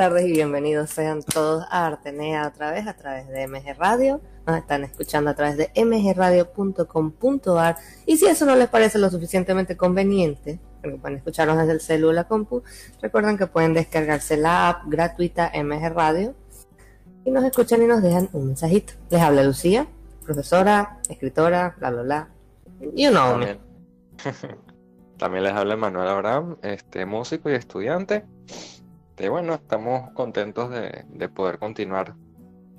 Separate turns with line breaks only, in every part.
Tardes y bienvenidos sean todos a Artenea otra vez a través de MG Radio. Nos están escuchando a través de mgradio.com.ar y si eso no les parece lo suficientemente conveniente, porque pueden escucharnos desde el celular compu, recuerden que pueden descargarse la app gratuita MG Radio y nos escuchan y nos dejan un mensajito. Les habla Lucía, profesora, escritora, bla, bla, bla. You know me.
También les habla Manuel Abraham, este, músico y estudiante. Y bueno, estamos contentos de, de, poder continuar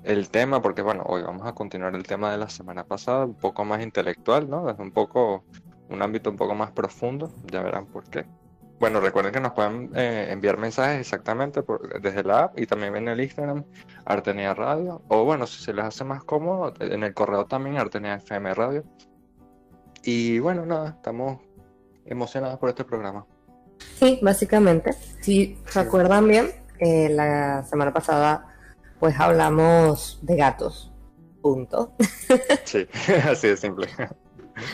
el tema, porque bueno, hoy vamos a continuar el tema de la semana pasada, un poco más intelectual, ¿no? Desde un poco, un ámbito un poco más profundo, ya verán por qué. Bueno, recuerden que nos pueden eh, enviar mensajes exactamente desde la app y también en el Instagram, Artenia Radio, o bueno, si se les hace más cómodo, en el correo también, Artenia FM Radio. Y bueno, nada, estamos emocionadas por este programa.
Sí, básicamente. Si recuerdan bien, eh, la semana pasada pues hablamos de gatos. Punto.
Sí, así de simple.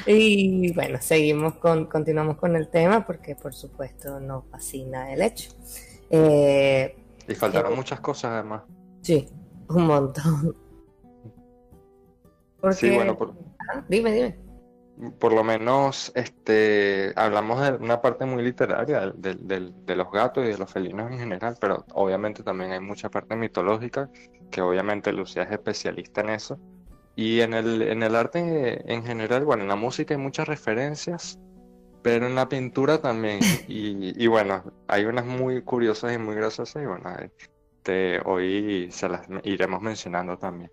Y bueno, seguimos con, continuamos con el tema porque por supuesto nos fascina el hecho. Eh,
y faltaron eh, muchas cosas además.
Sí, un montón.
Porque... Sí, bueno, por...
ah, dime, dime
por lo menos este, hablamos de una parte muy literaria de, de, de, los gatos y de los felinos en general, pero obviamente también hay mucha parte mitológica, que obviamente Lucía es especialista en eso. Y en el, en el arte en general, bueno, en la música hay muchas referencias, pero en la pintura también. Y, y bueno, hay unas muy curiosas y muy graciosas, y bueno, este, hoy se las iremos mencionando también.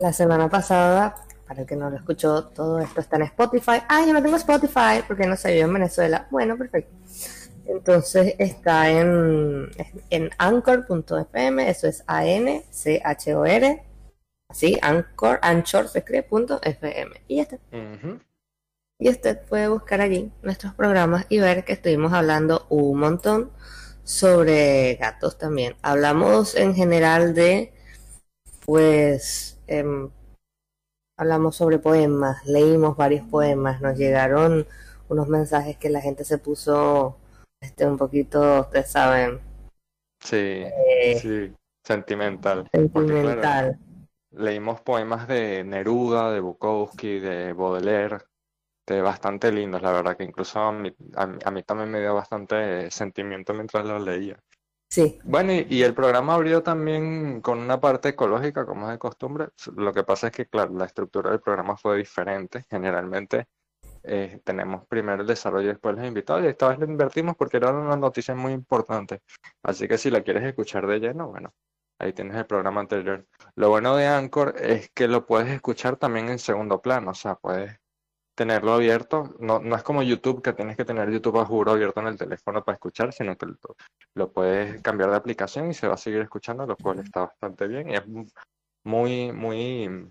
La semana pasada para el que no lo escuchó, todo esto está en Spotify. Ah, yo no tengo Spotify porque no sé, yo en Venezuela. Bueno, perfecto. Entonces está en, en anchor.fm, eso es A-N-C-H-O-R, así, Anchor, Anchor se escribe punto FM. Y ya está. Y usted puede buscar allí nuestros programas y ver que estuvimos hablando un montón sobre gatos también. Hablamos en general de, pues, eh, hablamos sobre poemas, leímos varios poemas, nos llegaron unos mensajes que la gente se puso este un poquito, ustedes saben.
Sí, eh, sí, sentimental.
Sentimental.
Claro, leímos poemas de Neruda, de Bukowski, de Baudelaire, de bastante lindos, la verdad que incluso a mí, a, a mí también me dio bastante sentimiento mientras los leía.
Sí.
Bueno, y, el programa abrió también con una parte ecológica, como es de costumbre. Lo que pasa es que, claro, la estructura del programa fue diferente. Generalmente eh, tenemos primero el desarrollo y después los invitados. Y esta vez lo invertimos porque era una noticia muy importante. Así que si la quieres escuchar de lleno, bueno, ahí tienes el programa anterior. Lo bueno de Anchor es que lo puedes escuchar también en segundo plano. O sea, puedes tenerlo abierto. No, no es como YouTube, que tienes que tener YouTube a juro abierto en el teléfono para escuchar, sino que lo, lo, puedes cambiar de aplicación y se va a seguir escuchando, lo cual está bastante bien y es muy, muy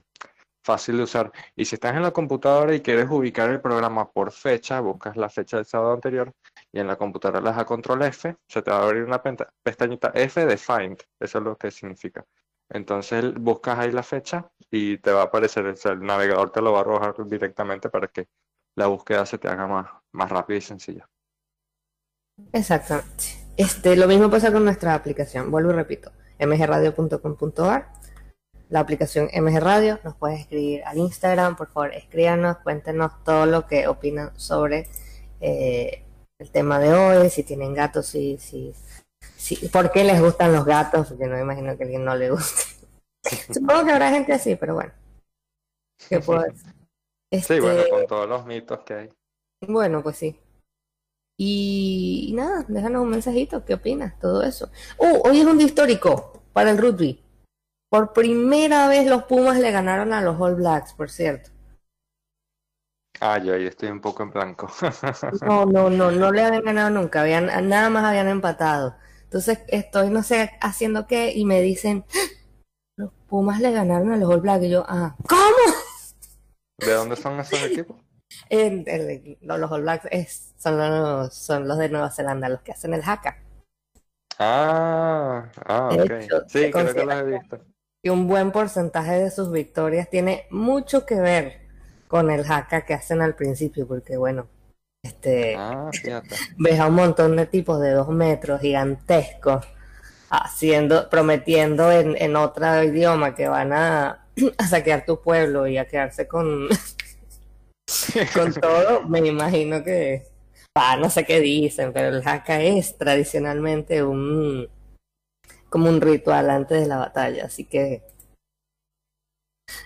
fácil de usar. Y si estás en la computadora y quieres ubicar el programa por fecha, buscas la fecha del sábado anterior y en la computadora le das a control F, se te va a abrir una pestañita F de Find, eso es lo que significa. Entonces buscas ahí la fecha y te va a aparecer, el navegador te lo va a arrojar directamente para que la búsqueda se te haga más, más rápida y sencilla.
Exactamente. Este, lo mismo pasa con nuestra aplicación. Vuelvo y repito, mgradio.com.ar, la aplicación MG Radio, nos puedes escribir al Instagram, por favor, escríbanos, cuéntenos todo lo que opinan sobre eh, el tema de hoy, si tienen gatos, si, si, si, por qué les gustan los gatos, porque no me imagino que a alguien no le guste. Supongo que habrá gente así, pero bueno. ¿Qué puedo decir?
Este... Sí, bueno, con todos los mitos que hay.
Bueno, pues sí. Y, y nada, déjanos un mensajito, ¿qué opinas? Todo eso. Uh, hoy es un día histórico para el rugby. Por primera vez los Pumas le ganaron a los All Blacks, por cierto.
Ah, yo ahí estoy un poco en blanco.
No, no, no, no le habían ganado nunca, habían, nada más habían empatado. Entonces estoy, no sé, haciendo qué, y me dicen, ¡Ah! los Pumas le ganaron a los All Blacks. Y yo, ah, ¿cómo?
¿De dónde son esos equipos?
los All Blacks es, son, los, son los de Nueva Zelanda, los que hacen el haka.
Ah, ah, ok. sí, creo que los he visto.
Y un buen porcentaje de sus victorias tiene mucho que ver con el haka que hacen al principio, porque bueno, este,
ah,
ves a un montón de tipos de dos metros gigantescos haciendo, prometiendo en, en otro idioma que van a, a saquear tu pueblo y a quedarse con, con todo, me imagino que, no sé qué dicen, pero el haka es tradicionalmente un, como un ritual antes de la batalla, así que...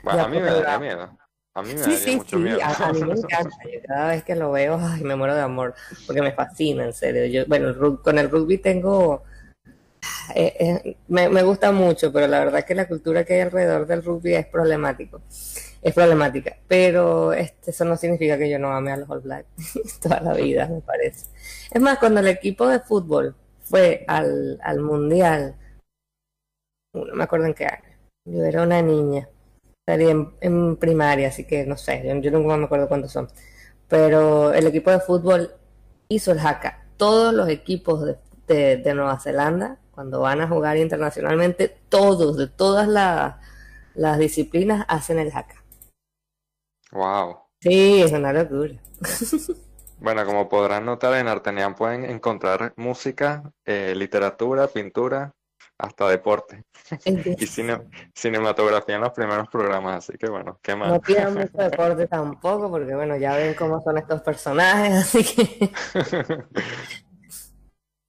Bueno, a mí me da miedo. A mí me sí, sí, mucho sí, miedo.
A, mí me encanta. cada vez que lo veo, ay, me muero de amor, porque me fascina, en serio. Yo, bueno, con el rugby tengo... Eh, eh, me, me, gusta mucho, pero la verdad que la cultura que hay alrededor del rugby es problemático. Es problemática. Pero este, eso no significa que yo no ame a los All Blacks toda la vida, me parece. Es más, cuando el equipo de fútbol fue al, al Mundial, no me acuerdo en qué año, yo era una niña en, primaria, así que no sé, yo, nunca me acuerdo cuántos son. Pero el equipo de fútbol hizo el haka. Todos los equipos de, de, Nueva Zelanda, cuando van a jugar internacionalmente, todos, de todas las disciplinas, hacen el haka.
Wow.
Sí, es una locura.
Bueno, como podrán notar, en Artenian pueden encontrar música, eh, literatura, pintura, hasta deporte y cinematografía en los primeros programas, así que bueno, qué más.
No pidan mucho deporte tampoco, porque bueno, ya ven cómo son estos personajes, así que...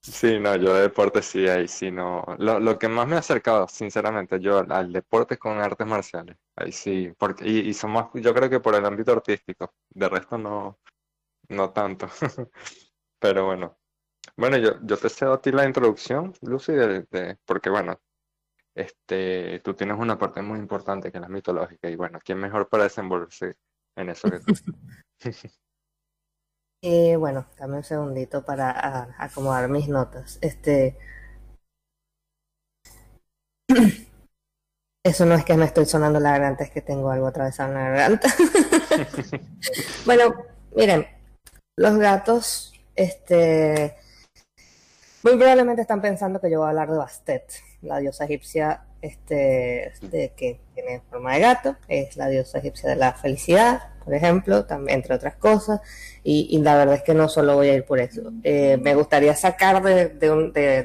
Sí, no, yo de deporte sí, ahí sí, no. Lo, lo que más me ha acercado, sinceramente, yo al deporte con artes marciales, ahí sí, porque, y, y son más, yo creo que por el ámbito artístico, de resto no, no tanto. Pero bueno, bueno, yo, yo te cedo a ti la introducción, Lucy, de, porque bueno, este, tú tienes una parte muy importante que es la mitológica y bueno, ¿quién mejor para desenvolverse en eso que tú?
eh, bueno, dame un segundito para acomodar mis notas. Este, eso no es que me estoy sonando la garganta, es que tengo algo atravesado en la garganta. bueno, miren, los gatos, este, muy probablemente están pensando que yo voy a hablar de Bastet, la diosa egipcia este, de, que tiene forma de gato, es la diosa egipcia de la felicidad, por ejemplo, también, entre otras cosas, y, la verdad es que no solo voy a ir por eso. Eh, me gustaría sacar de,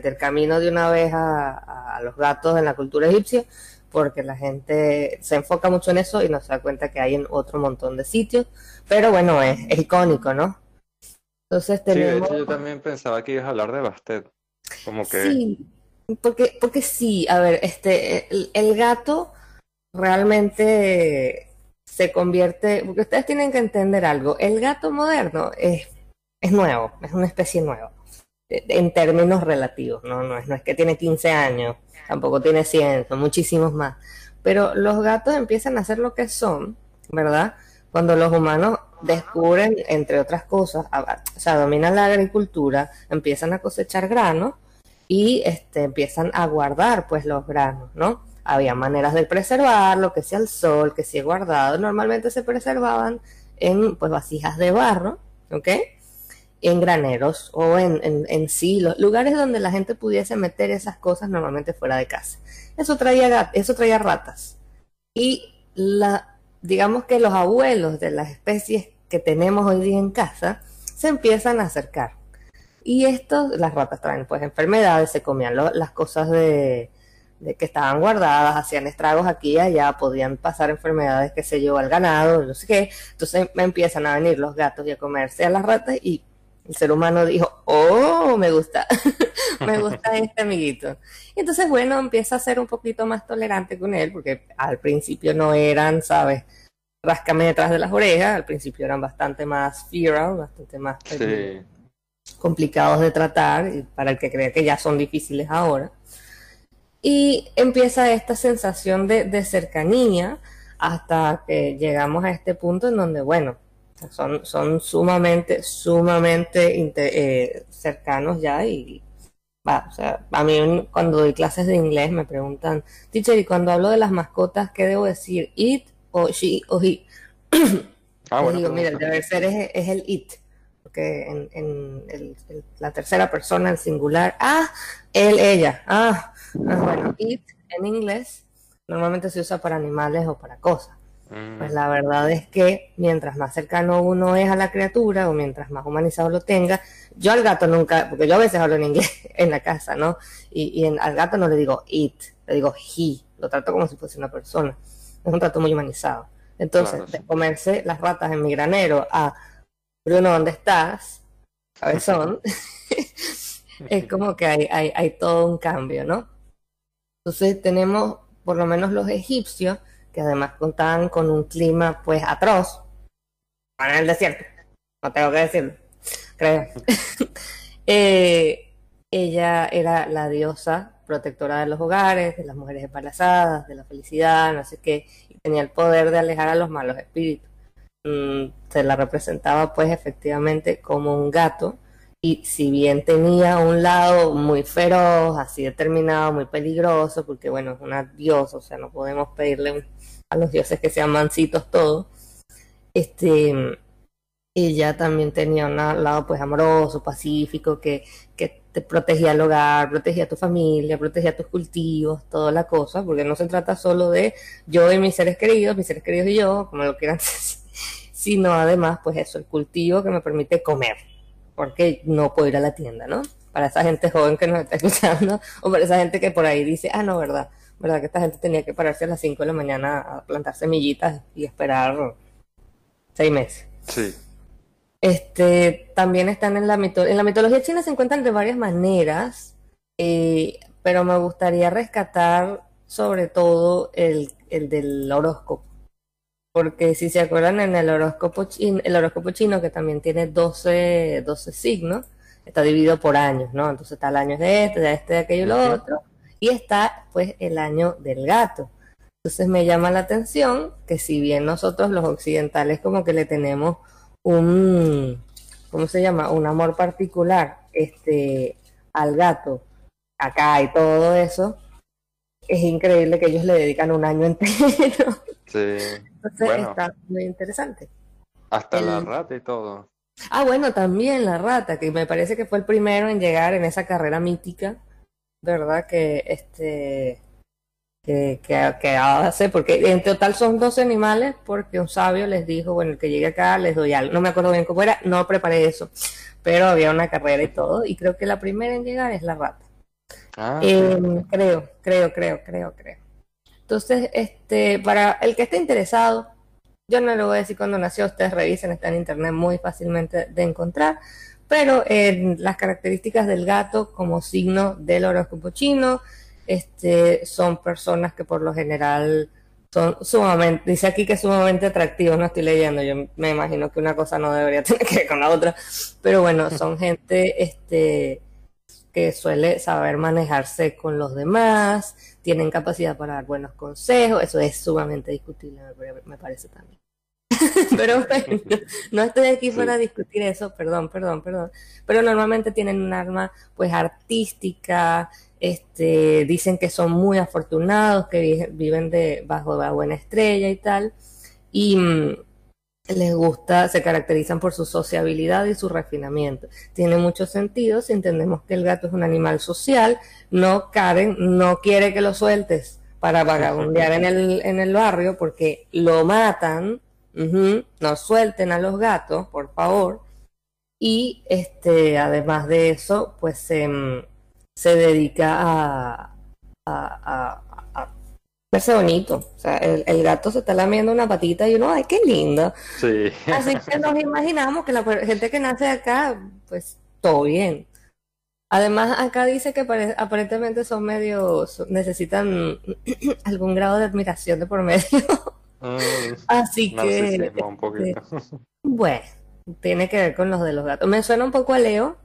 del camino de una vez a, los gatos en la cultura egipcia, porque la gente se enfoca mucho en eso y no se da cuenta que hay en otro montón de sitios, pero bueno, es icónico, ¿no? Entonces tenemos...
Sí, de hecho yo también pensaba que ibas a hablar de Bastet. Como que...
Sí, porque, porque sí, a ver, este, el, gato realmente se convierte, porque ustedes tienen que entender algo, el gato moderno es, es nuevo, es una especie nueva, en términos relativos, ¿no? No es, no es que tiene 15 años, tampoco tiene 100, son muchísimos más, pero los gatos empiezan a ser lo que son, ¿verdad? Cuando los humanos descubren, entre otras cosas, o sea, dominan la agricultura, empiezan a cosechar granos y este, empiezan a guardar pues los granos, ¿no? Había maneras de preservarlo, que sea el sol, que sea guardado. Normalmente se preservaban en pues vasijas de barro, ¿ok? En graneros o en, en, en silos, lugares donde la gente pudiese meter esas cosas normalmente fuera de casa. Eso traía, eso traía ratas. Y la, digamos que los abuelos de las especies que tenemos hoy día en casa se empiezan a acercar. Y esto, las ratas traen pues enfermedades, se comían las cosas de, que estaban guardadas, hacían estragos aquí y allá, podían pasar enfermedades, que se yo, al ganado, no sé qué. Entonces empiezan a venir los gatos y a comerse a las ratas y el ser humano dijo, oh, me gusta, me gusta este amiguito. Y entonces, bueno, empieza a ser un poquito más tolerante con él, porque al principio no eran, ¿sabes? Ráscame detrás de las orejas, al principio eran bastante más feral, bastante más complicados de tratar, y para el que cree que ya son difíciles ahora. Y empieza esta sensación de, cercanía hasta que llegamos a este punto en donde, bueno, son, son sumamente, sumamente eh, cercanos ya y, o sea, a mí cuando doy clases de inglés me preguntan, teacher, y cuando hablo de las mascotas, ¿qué debo decir? ¿It o she o he? Ah, bueno, digo, mira, el deber ser es, es el it, porque en, en la tercera persona, el singular, ah, él, ella, ah, ah, bueno, it en inglés normalmente se usa para animales o para cosas. Pues la verdad es que mientras más cercano uno es a la criatura o mientras más humanizado lo tenga, yo al gato nunca, porque yo a veces hablo en inglés en la casa, ¿no? Y, al gato no le digo it, le digo he, lo trato como si fuese una persona. Es un trato muy humanizado. Entonces, de comerse las ratas en mi granero a Bruno, ¿dónde estás? Cabezón, es como que hay, hay, hay todo un cambio, ¿no? Entonces tenemos, por lo menos los egipcios, que además contaban con un clima pues atroz, en el desierto, no tengo que decirlo, creo. Eh, ella era la diosa protectora de los hogares, de las mujeres embarazadas, de la felicidad, no sé qué, y tenía el poder de alejar a los malos espíritus. Mm, se la representaba pues efectivamente como un gato, y si bien tenía un lado muy feroz, así determinado, muy peligroso, porque bueno, es una diosa, o sea, no podemos pedirle a los dioses que sean mansitos todos, este, ella también tenía un lado pues amoroso, pacífico, que, que te protegía el hogar, protegía a tu familia, protegía tus cultivos, toda la cosa, porque no se trata solo de yo y mis seres queridos, mis seres queridos y yo, como lo quieran decir, sino además pues eso, el cultivo que me permite comer porque no puedo ir a la tienda, ¿no? Para esa gente joven que nos está escuchando, o para esa gente que por ahí dice, ah, no, verdad, verdad que esta gente tenía que pararse a las 5 de la mañana a plantar semillitas y esperar seis meses.
Sí.
Este, también están en la, en la mitología china, se encuentran de varias maneras, eh, pero me gustaría rescatar sobre todo el, el del horóscopo porque si se acuerdan en el horóscopo chino, el horóscopo chino que también tiene 12, 12 signos, está dividido por años, ¿no? Entonces está el año de este, de este, de aquello y lo otro, y está pues el año del gato. Entonces me llama la atención que si bien nosotros los occidentales como que le tenemos un, ¿cómo se llama? Un amor particular este, al gato acá y todo eso, es increíble que ellos le dedican un año entero.
Sí.
Entonces está muy interesante.
Hasta la rata y todo.
Ah, bueno, también la rata, que me parece que fue el primero en llegar en esa carrera mítica, ¿verdad? Que este que, que, hace, porque en total son 12 animales, porque un sabio les dijo, bueno, el que llegue acá les doy algo. No me acuerdo bien cómo era, no preparé eso, pero había una carrera y todo, y creo que la primera en llegar es la rata. Ah, em, creo, creo, creo, creo, creo. Entonces, este, para el que esté interesado, yo no le voy a decir cuándo nació, ustedes revisen, está en internet muy fácilmente de encontrar, pero en las características del gato como signo del horóscopo chino, este, son personas que por lo general son sumamente, dice aquí que es sumamente atractivos, no estoy leyendo, yo me imagino que una cosa no debería tener que ver con la otra, pero bueno, son gente, este, que suele saber manejarse con los demás, tienen capacidad para dar buenos consejos, eso es sumamente discutible, me parece también. pero bueno, no estoy aquí para discutir eso, perdón, perdón, perdón. Pero normalmente tienen un arma pues artística, este, dicen que son muy afortunados, que viven de bajo la buena estrella y tal. Y mm, les gusta, se caracterizan por su sociabilidad y su refinamiento. Tiene mucho sentido si entendemos que el gato es un animal social. No, Karen, no quiere que lo sueltes para vagabundear en el, en el barrio porque lo matan. No suelten a los gatos, por favor. Y este, además de eso, pues se dedica a verse bonito. O sea, el, gato se está lamiendo una patita y uno, ay, qué lindo.
Sí.
Así que nos imaginamos que la gente que nace acá, pues todo bien. Además, acá dice que aparentemente son medios, necesitan algún grado de admiración de por medio. Mm, Así que,
un poquito.
bueno, tiene que ver con los de los gatos. Me suena un poco a Leo,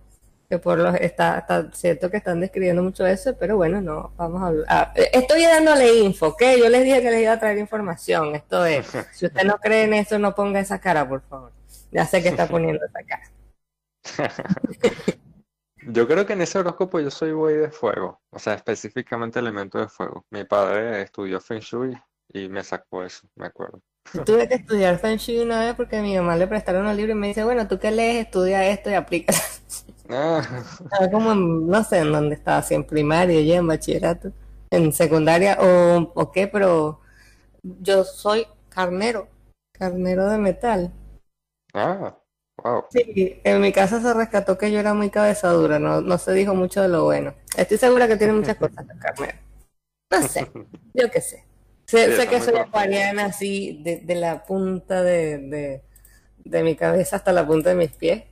que por los está, está cierto que están describiendo mucho eso, pero bueno, no, vamos a hablar. estoy dándole info, ¿ok? Yo les dije que les iba a traer información, esto es, si usted no cree en eso, no ponga esa cara, por favor. Ya sé que está poniendo esa cara.
Yo creo que en ese horóscopo yo soy buey de fuego, o sea, específicamente elemento de fuego. Mi padre estudió Feng Shui y me sacó eso, me acuerdo.
Tuve que estudiar Feng Shui una vez porque a mi mamá le prestaron un libro y me dice, bueno, tú qué lees, estudia esto y aplica. Ah. como, no sé en dónde estaba, si en primaria, ya en bachillerato, en secundaria o, o qué, pero yo soy carnero, carnero de metal.
Ah, wow.
Sí, en mi casa se rescató que yo era muy cabezadura, no, no se dijo mucho de lo bueno. Estoy segura que tiene muchas cosas el carnero. No sé, yo qué sé. Sé, que soy acuariana así, de, la punta de, mi cabeza hasta la punta de mis pies.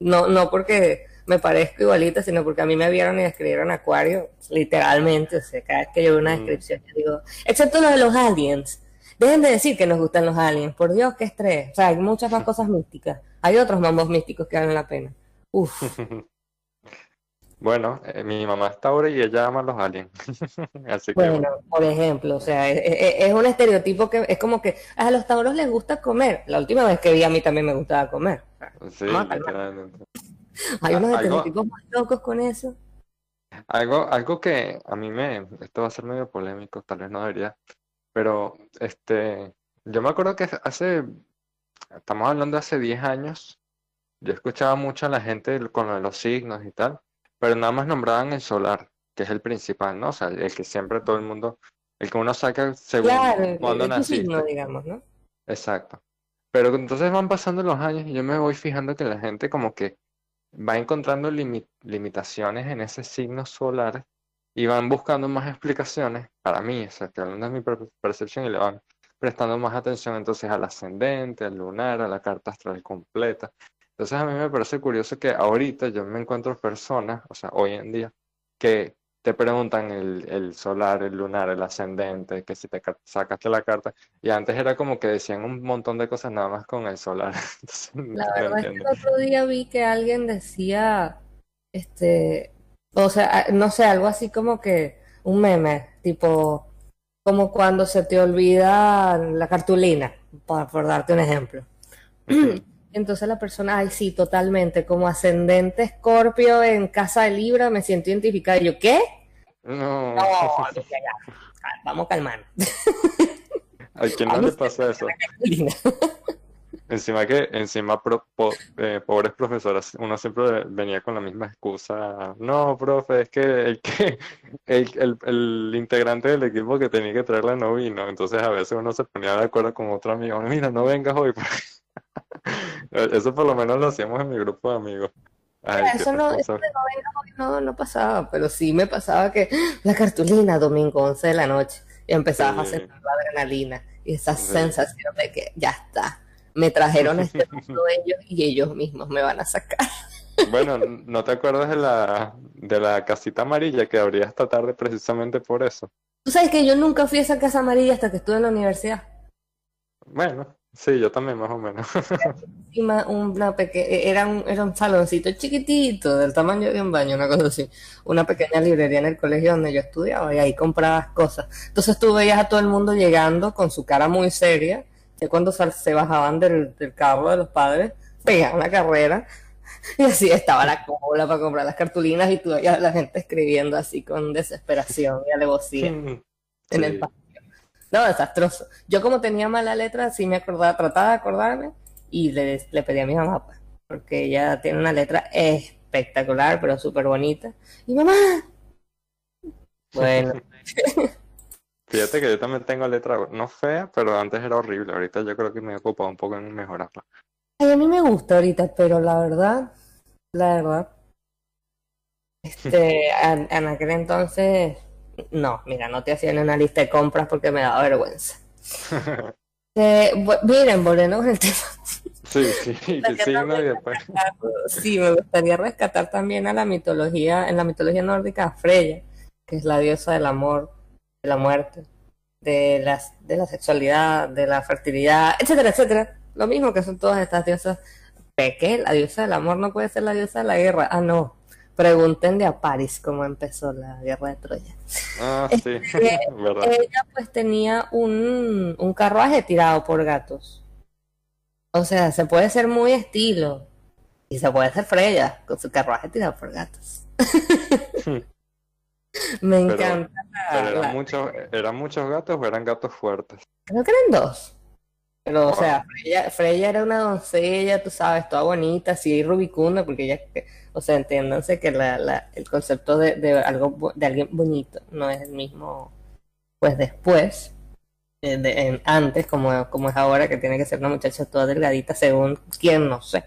No, no porque me parezco igualita, sino porque a mí me vieron y escribieron acuario, literalmente. O sea, cada vez que yo veo una mm. descripción, yo digo, excepto lo de los aliens. Dejen de decir que nos gustan los aliens, por Dios, qué estrés. O sea, hay muchas más cosas místicas. Hay otros mambos místicos que valen la pena. Uf.
Bueno, eh, mi mamá está ahora y ella ama a los aliens. Así
que, bueno, por ejemplo, o sea, es, un estereotipo que es como que a los tauros les gusta comer. La última vez que vi a mí también me gustaba comer.
Sí, literalmente.
Hay unos estereotipos más locos con eso.
Algo, algo que a mí me, esto va a ser medio polémico, tal vez no debería, pero este, yo me acuerdo que hace, estamos hablando de hace 10 años, yo escuchaba mucho a la gente con los signos y tal, pero nada más nombraban el solar, que es el principal, ¿no? O sea, el que siempre todo el mundo, el que uno saca según cuando
naciste. digamos, ¿no?
Exacto. Pero entonces van pasando los años y yo me voy fijando que la gente como que va encontrando limitaciones en ese signo solar y van buscando más explicaciones para mí, o sea, estoy hablando de mi percepción y le van prestando más atención entonces al ascendente, al lunar, a la carta astral completa. Entonces a mí me parece curioso que ahorita yo me encuentro personas, o sea, hoy en día, que te preguntan el, solar, el lunar, el ascendente, que si te sacaste la carta, y antes era como que decían un montón de cosas nada más con el solar.
la verdad es que el otro día vi que alguien decía, este, o sea, no sé, algo así como que un meme, tipo, como cuando se te olvida la cartulina, por, por darte un ejemplo. Entonces la persona, ay, sí, totalmente, como ascendente escorpio en casa de Libra, me siento identificada. Y yo, ¿qué?
No.
no vamos a calmar.
¿A quién no le pasa eso? Encima que, encima, eh, pobres profesoras, uno siempre venía con la misma excusa. No, profe, es que el, que el, el, integrante del equipo que tenía que traerla no vino. Entonces a veces uno se ponía de acuerdo con otro amigo. Mira, no vengas hoy. Eso por lo menos lo hacíamos en mi grupo de amigos.
eso, no, no, no, pasaba, pero sí me pasaba que la cartulina domingo 11 de la noche y empezabas a sentir la adrenalina y esa sensación de que ya está, me trajeron este mundo ellos y ellos mismos me van a sacar.
Bueno, ¿no te acuerdas de la, de la casita amarilla que abría esta tarde precisamente por eso?
Tú sabes que yo nunca fui a esa casa amarilla hasta que estuve en la universidad.
Bueno, Sí, yo también más o menos.
una era, un, era un saloncito chiquitito, del tamaño de un baño, una cosa así. Una pequeña librería en el colegio donde yo estudiaba y ahí comprabas cosas. Entonces tú veías a todo el mundo llegando con su cara muy seria, que cuando se bajaban del, carro de los padres, pegaban la carrera y así estaba la cola para comprar las cartulinas y tú veías a la gente escribiendo así con desesperación y alevosía en el patio. No, desastroso. Yo como tenía mala letra, sí me acordaba, trataba de acordarme y le, le pedí a mi mamá, pues, porque ella tiene una letra espectacular, pero súper bonita. Y mamá, bueno.
Fíjate que yo también tengo letra no fea, pero antes era horrible. Ahorita yo creo que me he ocupado un poco en mejorarla.
Ay, a mí me gusta ahorita, pero la verdad, la verdad, este, en aquel entonces no, mira, no te hacían una lista de compras porque me daba vergüenza. eh, miren, volviendo con el tema.
Sí, sí, sí,
sí, me gustaría rescatar también a la mitología, en la mitología nórdica, Freya, que es la diosa del amor, de la muerte, de, las, de la sexualidad, de la fertilidad, etcétera, etcétera. Lo mismo que son todas estas diosas ¿qué? La diosa del amor no puede ser la diosa de la guerra. Ah, no. Pregúntenle a Paris cómo empezó la guerra de Troya.
Ah, sí, verdad.
Ella pues tenía un, un carruaje tirado por gatos. O sea, se puede ser muy estilo. Y se puede ser Freya con su carruaje tirado por gatos. Me
Pero-
encanta. la-
Pero
la-
eran muchos, ¿eran muchos gatos o eran gatos fuertes?
Creo que eran dos. Pero, o
Ah.
sea, Freya, Freya era una doncella, tú sabes, toda bonita, así rubicunda, porque ella, o sea, entiéndanse que la, la, el concepto de, algo, de alguien bonito no es el mismo, pues después, eh, antes, como, como es ahora, que tiene que ser una muchacha toda delgadita, según quién, no sé.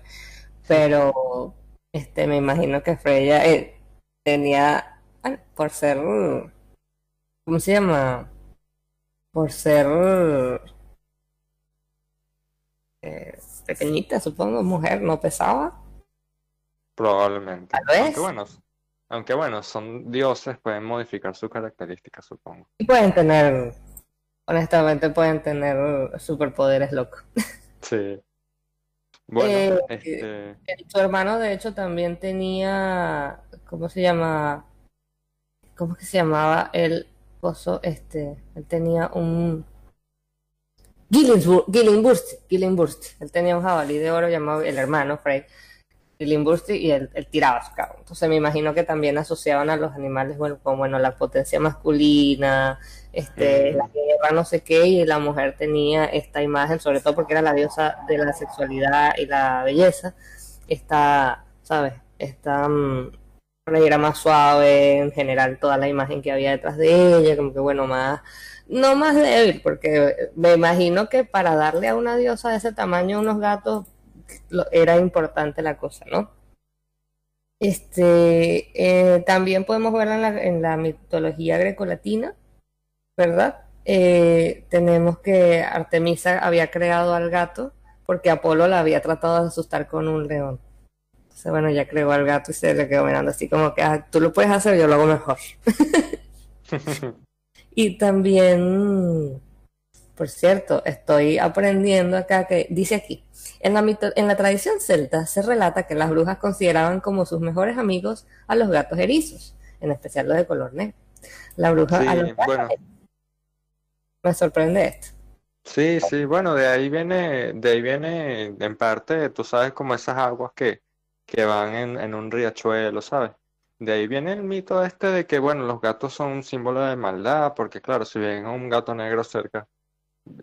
Pero, este, me imagino que Freya eh, tenía, por ser, ¿cómo se llama? Por ser eh, pequeñita, supongo, mujer, no pesaba.
Probablemente. Aunque bueno, aunque bueno, son dioses, pueden modificar sus características, supongo.
Y pueden tener, honestamente, pueden tener superpoderes locos.
Sí. Bueno,
Eh,
este,
Eh, Su hermano, de hecho, también tenía, ¿cómo se llama? ¿Cómo que se llamaba el coso? Este, él tenía un Gillingsburst, Gillingsburst, Gillingsburst. Él tenía un jabalí de oro llamado el hermano Frey Gillingsburst y él, él tiraba su carro. Entonces me imagino que también asociaban a los animales, bueno, como bueno, la potencia masculina, este,
Mm.
la guerra, no sé qué, y la mujer tenía esta imagen, sobre todo porque era la diosa de la sexualidad y la belleza, esta, ¿sabes? Esta mm, era más suave, en general toda la imagen que había detrás de ella, como que bueno, más, no más débil, porque me imagino que para darle a una diosa de ese tamaño unos gatos lo- era importante la cosa, ¿no? Este, eh, también podemos verla en la, en la mitología grecolatina, ¿verdad? Eh, tenemos que Artemisa había creado al gato porque Apolo la había tratado de asustar con un león. Entonces, bueno, ya creó al gato y se le quedó mirando así como que, "Ah, tú lo puedes hacer, yo lo hago mejor. Y también, por cierto, estoy aprendiendo acá que dice aquí, en la, mito- en la tradición celta se relata que las brujas consideraban como sus mejores amigos a los gatos erizos, en especial los de color negro. La bruja a los
bueno,
me sorprende esto.
sí, sí, bueno, de ahí viene, de ahí viene en parte, tú sabes, como esas aguas que, que van en, en un riachuelo, ¿sabes? De ahí viene el mito este de que, bueno, los gatos son un símbolo de maldad, porque claro, si ven a un gato negro cerca,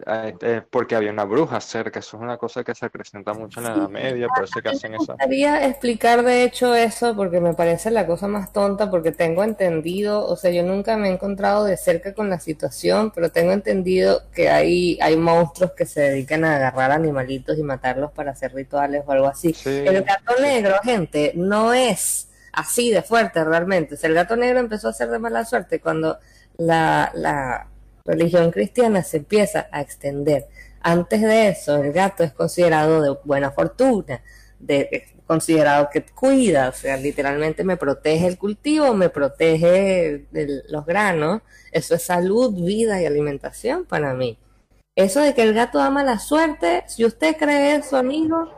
eh, eh, porque había una bruja cerca, eso es una cosa que se acrecenta mucho en la Edad Media, por eso que hacen
Me
esa...
gustaría explicar de hecho eso porque me parece la cosa más tonta porque tengo entendido, o sea, yo nunca me he encontrado de cerca con la situación, pero tengo entendido que hay, hay monstruos que se dedican a agarrar animalitos y matarlos para hacer rituales o algo así.
Sí,
El gato
sí.
negro, gente, no es así de fuerte realmente. O sea, el gato negro empezó a ser de mala suerte cuando la, la religión cristiana se empieza a extender. Antes de eso, el gato es considerado de buena fortuna, de, considerado que cuida, o sea, literalmente me protege el cultivo, me protege los granos. Eso es salud, vida y alimentación para mí. Eso de que el gato ama la suerte, si usted cree eso, amigo,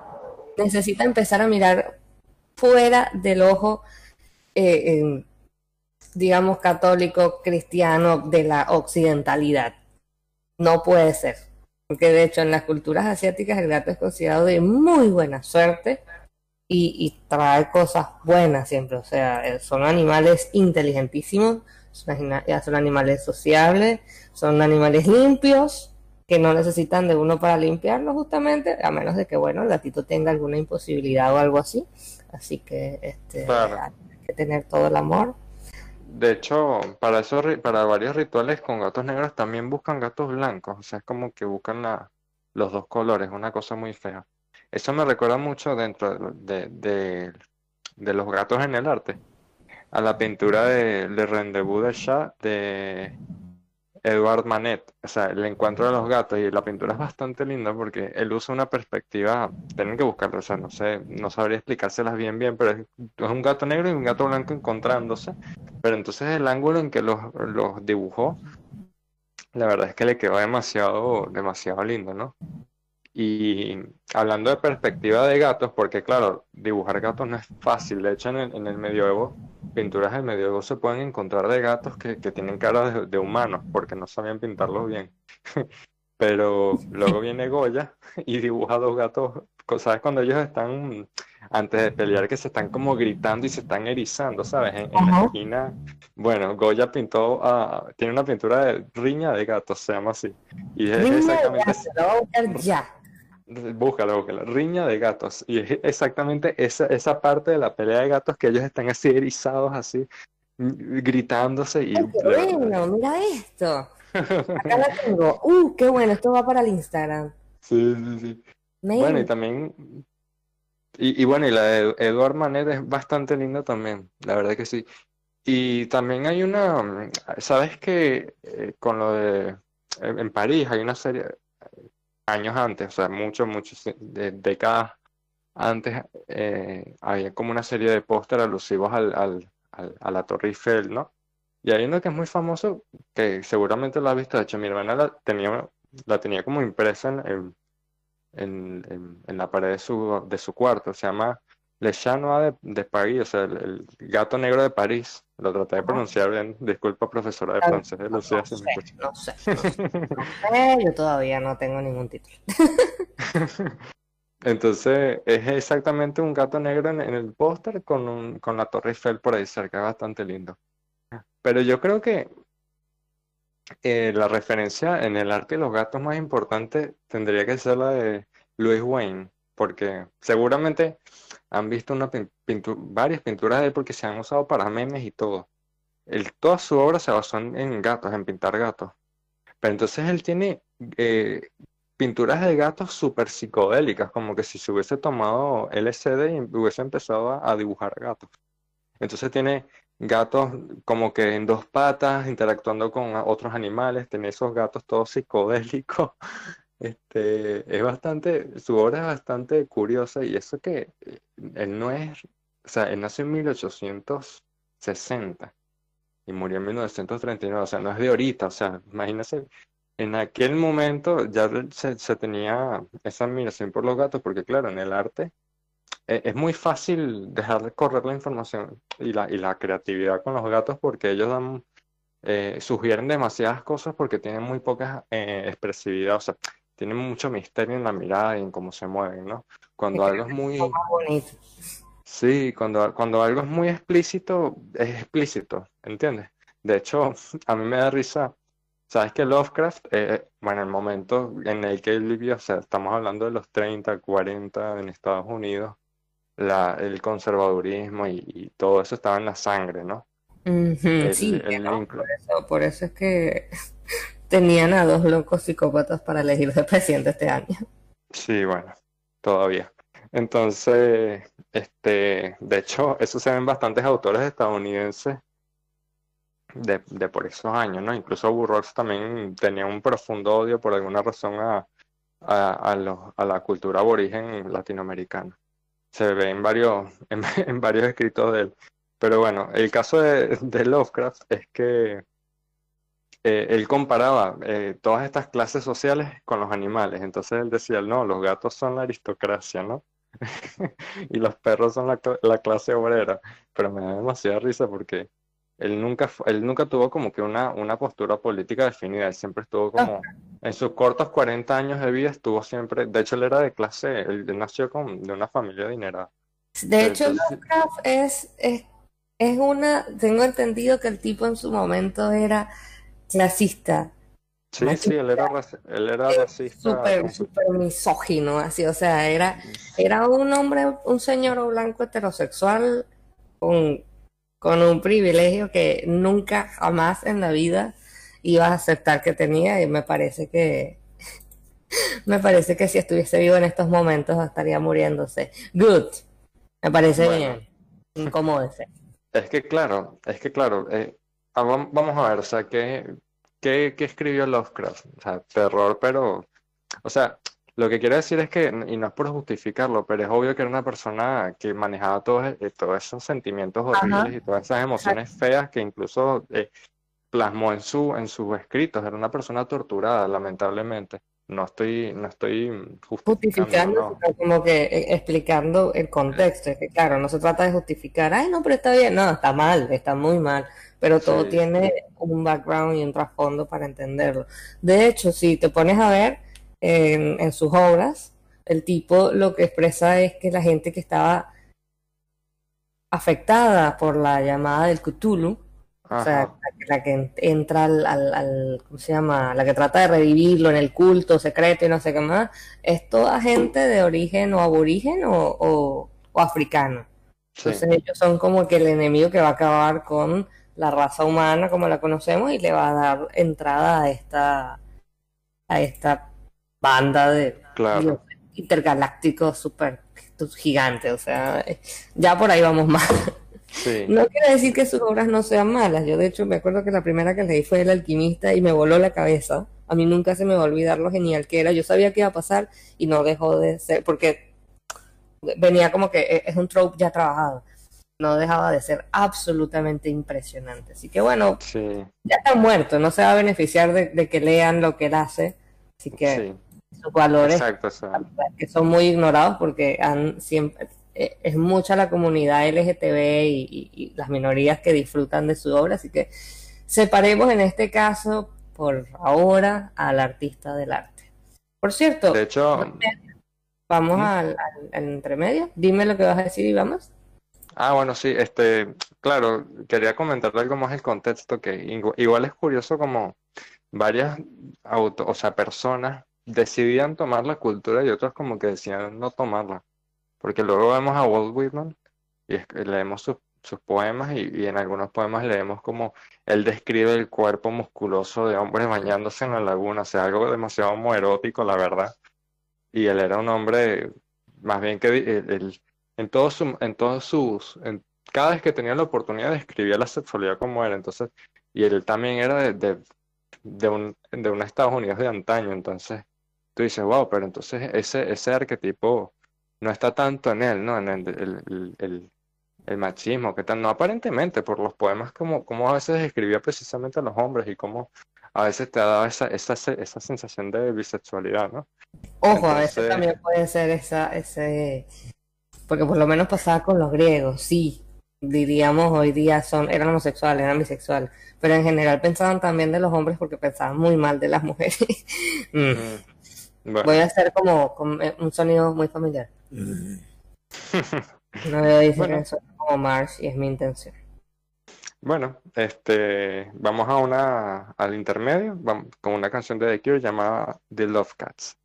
necesita empezar a mirar fuera del ojo, eh, digamos, católico, cristiano de la occidentalidad. No puede ser. Porque de hecho en las culturas asiáticas el gato es considerado de muy buena suerte y, y trae cosas buenas siempre. O sea, eh, son animales inteligentísimos, son, animales sociables, son animales limpios que no necesitan de uno para limpiarlo justamente, a menos de que, bueno, el gatito tenga alguna imposibilidad o algo así. Así que este,
Claro.
hay que tener todo el amor.
De hecho, para esos, para varios rituales con gatos negros también buscan gatos blancos, o sea, es como que buscan la, los dos colores, una cosa muy fea. Eso me recuerda mucho dentro de, de, de los gatos en el arte, a la pintura de, de Rendezvous de Chat de Edouard Manet, o sea, el encuentro de los gatos y la pintura es bastante linda porque él usa una perspectiva, tienen que buscarlo, o sea, no sé, no sabría explicárselas bien bien, pero es, es un gato negro y un gato blanco encontrándose. Pero entonces el ángulo en que los, los dibujó, la verdad es que le quedó demasiado, demasiado lindo, ¿no? Y hablando de perspectiva de gatos, porque claro, dibujar gatos no es fácil. De hecho, en el, en el medioevo, pinturas del medioevo se pueden encontrar de gatos que, que tienen cara de, de humanos, porque no sabían pintarlos bien. Pero luego viene Goya y dibuja dos gatos, ¿sabes? Cuando ellos están, antes de pelear, que se están como gritando y se están erizando, ¿sabes? En, en la esquina. Bueno, Goya pintó, tiene una pintura de riña de gatos, se llama así. Y es
Riña de
exactamente
gatos, lo voy a buscar ya.
Búscalo, búscalo. Riña de gatos. Y es exactamente esa, esa parte de la pelea de gatos que ellos están así erizados, así, mm, gritándose y
Ay, qué bueno, mira esto. Acá la tengo. Uh, qué bueno, esto va para el Instagram.
Sí, sí, sí. Bueno, y también, y, y bueno, y la de Eduard Manet es bastante linda también, la verdad que sí. Y también hay una, mm, ¿sabes que con lo de, en París hay una serie, años antes, o sea, muchos, muchos, décadas antes, eh, había como una serie de póster alusivos al, al, a la Torre Eiffel, ¿no? Y hay uno que es muy famoso, que seguramente lo has visto, de hecho mi hermana la tenía, la tenía como impresa en, en, en- en- en la pared de su, de su cuarto, se llama Le Chat Noir de, de París, o sea, el, el gato negro de París, lo traté de pronunciar bien, disculpa profesora de francés,
no,
Lucía,
no
si
no sé, no sé, no sé, yo todavía no tengo ningún título.
Entonces, es exactamente un gato negro en, en el póster con, un, con la Torre Eiffel por ahí cerca, es bastante lindo. Pero yo creo que eh, la referencia en el arte de los gatos más importante tendría que ser la de Louis Wayne, porque seguramente han visto varias pinturas de él porque se han usado para memes y todo. Él, toda su obra se basó en, gatos, en pintar gatos. Pero entonces él tiene eh, pinturas de gatos súper psicodélicas, como que si se hubiese tomado LSD y hubiese empezado a, a dibujar gatos. Entonces tiene gatos como que en dos patas interactuando con otros animales, tiene esos gatos todos psicodélicos. Este, es bastante, su obra es bastante curiosa y eso que eh, él no es, o sea, él nació en 1860 y murió en 1939, o sea, no es de ahorita, o sea, imagínense, en aquel momento ya se, tenía esa admiración por los gatos, porque claro, en el arte eh, es muy fácil dejar de correr la información y la, y la creatividad con los gatos porque ellos dan, eh, sugieren demasiadas cosas porque tienen muy poca eh, expresividad, o sea, tienen mucho misterio en la mirada y en cómo se mueven, ¿no? Cuando algo es muy... Sí, cuando, cuando algo es muy explícito, es explícito, ¿entiendes? De hecho, a mí me da risa, ¿sabes que Lovecraft, eh, bueno, el momento en el que él vivió, o sea, estamos hablando de los 30, 40 en Estados Unidos, la, el conservadurismo y, y todo eso estaba en la sangre, ¿no? El,
sí,
el
no,
vínculo.
por eso, por eso es que tenían a dos locos psicópatas para elegir de presidente este año.
Sí, bueno, todavía. Entonces, este, de hecho, eso se ven bastantes autores estadounidenses de, por esos años, ¿no? Incluso Burroughs también tenía un profundo odio por alguna razón a, a, la cultura aborigen latinoamericana. Se ve en varios, en, varios escritos de él. Pero bueno, el caso de Lovecraft es que eh, él comparaba eh, todas estas clases sociales con los animales. Entonces él decía, no, los gatos son la aristocracia, ¿no? Y los perros son la, la clase obrera. Pero me da demasiada risa porque él nunca, él nunca tuvo como que una, una postura política definida. Él siempre estuvo como, en sus cortos 40 años de vida, estuvo siempre, de hecho él era de clase, él, él nació con, de una familia adinerada.
De hecho,
Entonces,
Lovecraft es, es, es una, tengo entendido que el tipo en su momento era clasista,
sí, sí, él era, él era racista.
súper, súper misógino, así, o sea, era, era un hombre, un señor blanco heterosexual con, con un privilegio que nunca jamás en la vida iba a aceptar que tenía y me parece que, me parece que si estuviese vivo en estos momentos estaría muriéndose. Good, me parece
Bueno.
bien, incomódese.
Es que claro, es que claro, eh, ah, vam- vamos a ver, o sea, ¿qué, qué, qué escribió Lovecraft? O sea, terror, pero, o sea, lo que quiero decir es que, y no es por justificarlo, pero es obvio que era una persona que manejaba todos, eh, todos esos sentimientos
Ajá.
horribles y todas esas emociones feas que incluso eh, plasmó en su, en sus escritos. Era una persona torturada, lamentablemente. no estoy, no estoy
justificando,
no.
como que eh, explicando el contexto. Es que claro, no se trata de justificar, ay, no, pero está bien, no, está mal, está muy mal, pero todo
Sí.
tiene un background y un trasfondo para entenderlo. De hecho, si te pones a ver en, en sus obras, el tipo lo que expresa es que la gente que estaba afectada por la llamada del Cthulhu, o sea, la que, entra al, al, al- ¿cómo se llama? La que trata de revivirlo en el culto secreto y no sé qué más, es toda gente de origen o aborigen o, o, o africano.
sí,
Entonces ellos son como que el enemigo que va a acabar con la raza humana como la conocemos y le va a dar entrada a esta, a esta banda de
claro,
intergalácticos súper gigantes. O sea, ya por ahí vamos mal.
sí,
No quiere decir que sus obras no sean malas. Yo, de hecho, me acuerdo que la primera que leí fue El Alquimista y me voló la cabeza. A mí nunca se me va a olvidar lo genial que era. Yo sabía que iba a pasar y no dejó de ser, porque venía como que e, es un trope ya trabajado. No dejaba de ser absolutamente impresionante. Así que bueno,
sí,
ya está muerto. No se va a beneficiar de, de que lean lo que él hace. Así que
sí,
sus valores
exacto, o sea,
que son muy ignorados porque han siempre eh, es mucha la comunidad LGTB y, y- y las minorías que disfrutan de su obra, así que separemos en este caso por ahora al artista del arte. Por cierto,
de hecho,
vamos al, al- al entremedio. Dime lo que vas a decir y vamos.
Ah, bueno, sí, este, claro, quería comentar algo más el contexto, que igu- igual es curioso como varias auto, o sea, personas decidían tomar la cultura y otras como que decían no tomarla, porque luego vemos a Walt Whitman y leemos sus, sus poemas y, y en algunos poemas leemos como él describe el cuerpo musculoso de hombres bañándose en la laguna, o sea, algo demasiado homoerótico, la verdad, y él era un hombre, más bien que el- el- en todos su- en todos sus, en, cada vez que tenía la oportunidad describía la sexualidad como era, entonces, y él también era de, de, de un, de un Estados Unidos de antaño, entonces tú dices, wow, pero entonces ese, ese arquetipo no está tanto en él, ¿no? En el, el, el, el- el machismo, que tal, no aparentemente, por los poemas como, como a veces describía precisamente a los hombres y cómo a veces te ha dado esa, esa, esa sensación de bisexualidad, ¿no?
Ojo, a veces también puede ser esa, ese, porque por lo menos pasaba con los griegos, sí, diríamos hoy día son, eran homosexuales, eran bisexuales, pero en general pensaban también de los hombres porque pensaban muy mal de las mujeres. Mm.
Mm. Bueno.
Voy a hacer como, como, eh, un sonido muy familiar. No voy a decir
Bueno.
que suena como Marsh y es mi intención.
Bueno, este, vamos a una, al intermedio, vamos, con una canción de The Cure llamada The Love Cats.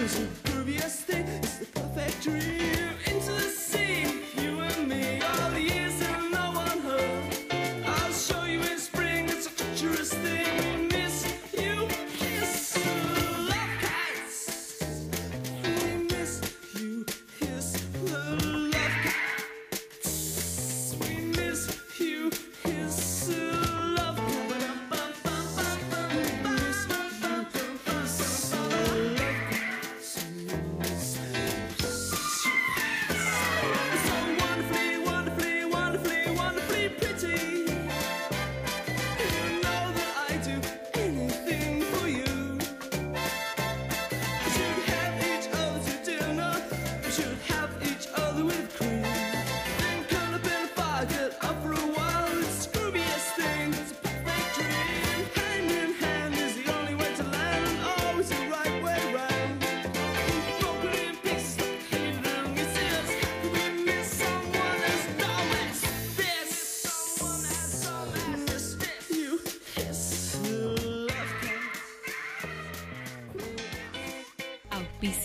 It's pervious thing the perfect dream.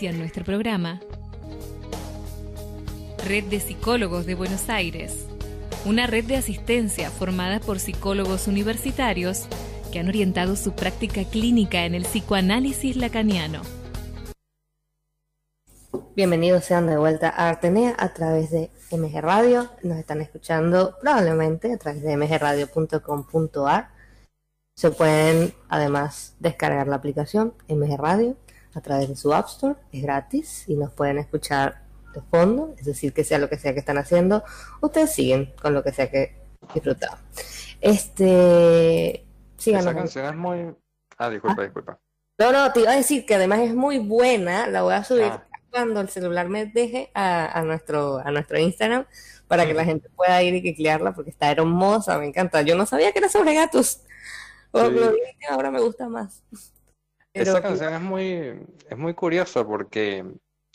Auspician nuestro programa. Red de Psicólogos de Buenos Aires, una red de asistencia formada por psicólogos universitarios que han orientado su práctica clínica en el psicoanálisis lacaniano.
Bienvenidos sean de vuelta a Artenea a través de MG Radio. Nos están escuchando probablemente a través de mgradio.com.ar. Se pueden además descargar la aplicación MG Radio a través de su App Store. Es gratis y nos pueden escuchar de fondo, es decir, que sea lo que sea que están haciendo, ustedes siguen con lo que sea que disfrutan. Este, síganos.
Esa canción es muy... Ah, disculpa, disculpa.
No, no, te iba a decir que además es muy buena, la voy a subir
Ah.
cuando el celular me deje a, a nuestro, a nuestro Instagram para que la gente pueda ir y cliclearla porque está hermosa, me encanta. Yo no sabía que era sobre gatos. O
Sí.
lo dije, ahora me gusta más. Pero
Esa canción es muy, es muy curioso porque,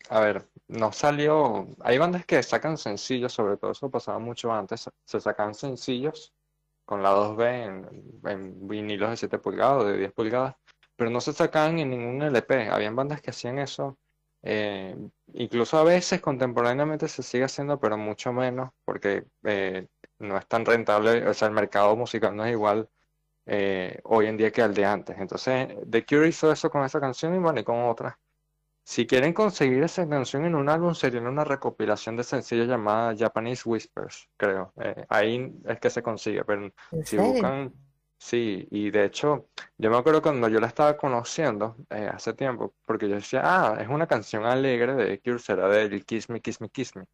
a ver, no salió. Hay bandas que sacan sencillos, sobre todo eso pasaba mucho antes. Se sacan sencillos con la 2B en, en vinilos de 7 pulgadas o de 10 pulgadas, pero no se sacaban en ningún LP. Habían bandas que hacían eso. eh, incluso a veces contemporáneamente se sigue haciendo, pero mucho menos porque eh, no es tan rentable. O sea, el mercado musical no es igual eh, hoy en día que al de antes. Entonces, The Cure hizo eso con esa canción y bueno, y con otras. Si quieren conseguir esa canción en un álbum, sería en una recopilación de sencillos llamada Japanese Whispers, creo. Eh, ahí es que se consigue, pero
¿En
si buscan, sí, y de hecho, yo me acuerdo cuando yo la estaba conociendo eh, hace tiempo, porque yo decía, ah, es una canción alegre de The Cure, será del Kiss Me, Kiss Me, Kiss Me.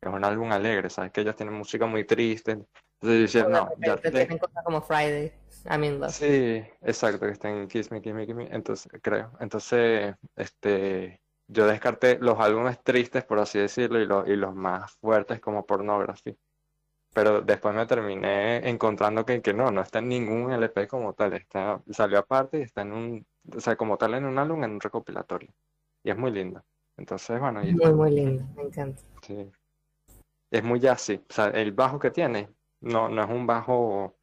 Es un álbum alegre, ¿sabes? Que ellos tienen música muy triste. Entonces yo decía, no, ya de-
tienen cosas como Friday, I'm in love.
Sí, exacto, que está en Kiss Me, Kiss Me, Kiss Me, entonces, creo. Entonces, este, yo descarté los álbumes tristes, por así decirlo, y, los y los más fuertes como Pornography. Pero después me terminé encontrando que, que no, no está en ningún LP como tal, está, salió aparte y está en un, o sea, como tal en un álbum, en un recopilatorio. Y es muy lindo. Entonces, bueno, y
Muy, muy lindo, me encanta.
Sí. Es muy jazzy. O sea, el bajo que tiene no, no es un bajo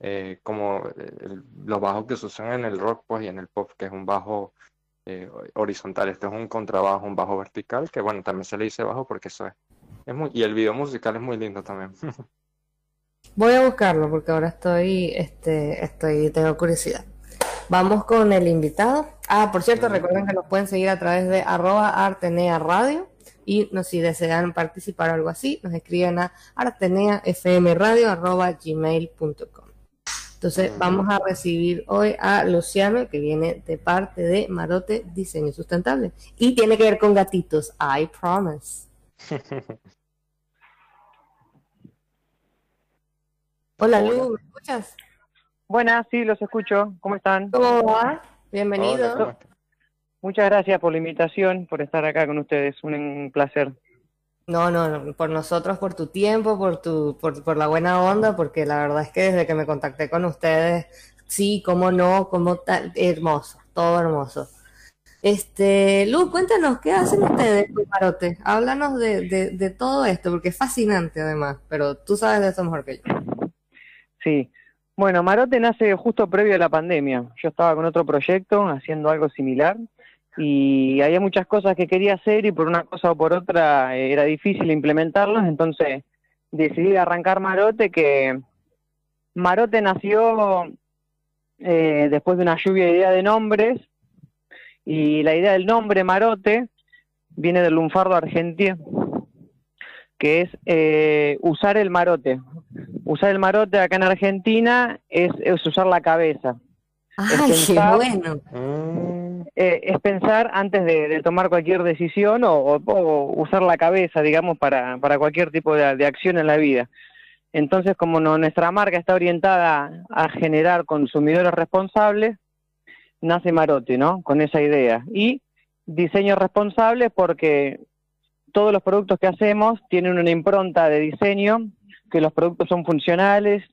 eh, como el- los bajos que se usan en el rock pues, y en el pop, que es un bajo eh, horizontal. Este es un contrabajo, un bajo vertical, que bueno, también se le dice bajo porque eso es. Es muy, y el video musical es muy lindo también.
Voy a buscarlo porque ahora estoy, este, estoy, tengo curiosidad. Vamos con el invitado. Ah, por cierto, recuerden que nos pueden seguir a través de arroba Artenea Radio y no, si desean participar o algo así, nos escriben a arteneafmradio arroba gmail.com. Entonces, vamos a recibir hoy a Luciano, que viene de parte de Marote Diseño Sustentable y tiene que ver con gatitos. I promise. Hola, Lu, ¿me escuchas?
Buenas, sí, los escucho. ¿Cómo están?
¿Cómo va?
Hola,
Bienvenido.
Muchas gracias por la invitación, por estar acá con ustedes. Un, un placer.
No, no, no, por nosotros, por tu tiempo, por tu, por, por la buena onda, porque la verdad es que desde que me contacté con ustedes, sí, cómo no, cómo tal, hermoso, todo hermoso. Este, Lu, cuéntanos, ¿qué hacen ustedes Marote? Háblanos de, de, de todo esto, porque es fascinante además, pero tú sabes de eso mejor que yo.
Sí. Bueno, Marote nace justo previo a la pandemia. Yo estaba con otro proyecto haciendo algo similar y había muchas cosas que quería hacer y por una cosa o por otra eh, era difícil implementarlas, entonces decidí arrancar Marote que Marote nació eh, después de una lluvia de idea de nombres y la idea del nombre Marote viene del lunfardo argentino que es eh, usar el marote. Usar el marote acá en Argentina es, es usar la cabeza.
¡Ay, qué
pensar-
bueno!
Eh, es pensar antes de, tomar cualquier decisión o, usar la cabeza, digamos, para, cualquier tipo de, acción en la vida. Entonces, como nuestra marca está orientada a generar consumidores responsables, nace Marote, ¿no? Con esa idea. Y diseño responsable porque todos los productos que hacemos tienen una impronta de diseño, que los productos son funcionales,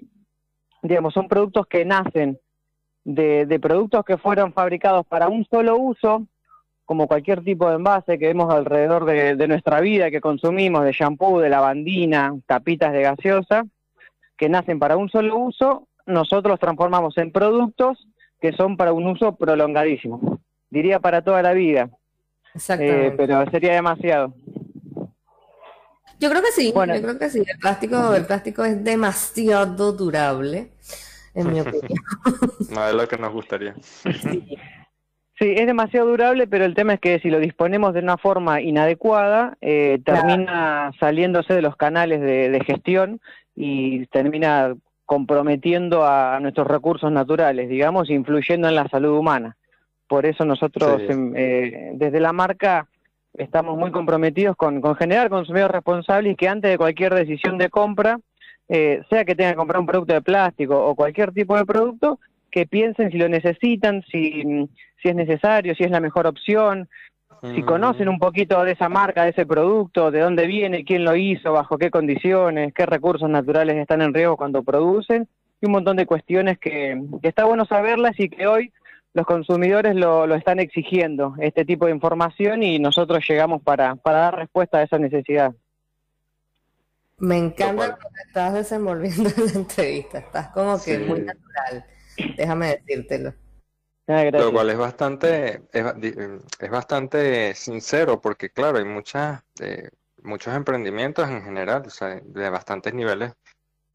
digamos, son productos que nacen de, de productos que fueron fabricados para un solo uso, como cualquier tipo de envase que vemos alrededor de, de nuestra vida, que consumimos, de shampoo, de lavandina, tapitas de gaseosa, que nacen para un solo uso, nosotros los transformamos en productos que son para un uso prolongadísimo, diría para toda la vida.
Exactamente.
Eh, pero sería demasiado.
Yo creo que sí,
Bueno.
yo creo que sí. El plástico, el plástico es demasiado durable, en mi opinión.
No es lo que nos gustaría.
Sí, es demasiado durable, pero el tema es que si lo disponemos de una forma inadecuada, eh, termina saliéndose de los canales de, de gestión y termina comprometiendo a nuestros recursos naturales, digamos, influyendo en la salud humana. Por eso nosotros
Sí.
em, eh, desde la marca estamos muy comprometidos con, con generar consumidores responsables y que antes de cualquier decisión de compra, eh, sea que tengan que comprar un producto de plástico o cualquier tipo de producto, que piensen si lo necesitan, si, si es necesario, si es la mejor opción, si
Mm,
conocen un poquito de esa marca, de ese producto, de dónde viene, quién lo hizo, bajo qué condiciones, qué recursos naturales están en riesgo cuando producen, y un montón de cuestiones que, que está bueno saberlas y que hoy los consumidores lo, lo están exigiendo, este tipo de información, y nosotros llegamos para, para dar respuesta a esa necesidad.
Me encanta
cual-
te estás desenvolviendo en la entrevista. Estás como que
Sí.
muy natural. Déjame decírtelo.
Ah.
Lo cual es bastante, es, bastante sincero porque, claro, hay muchas, eh, muchos emprendimientos en general, o sea, de bastantes niveles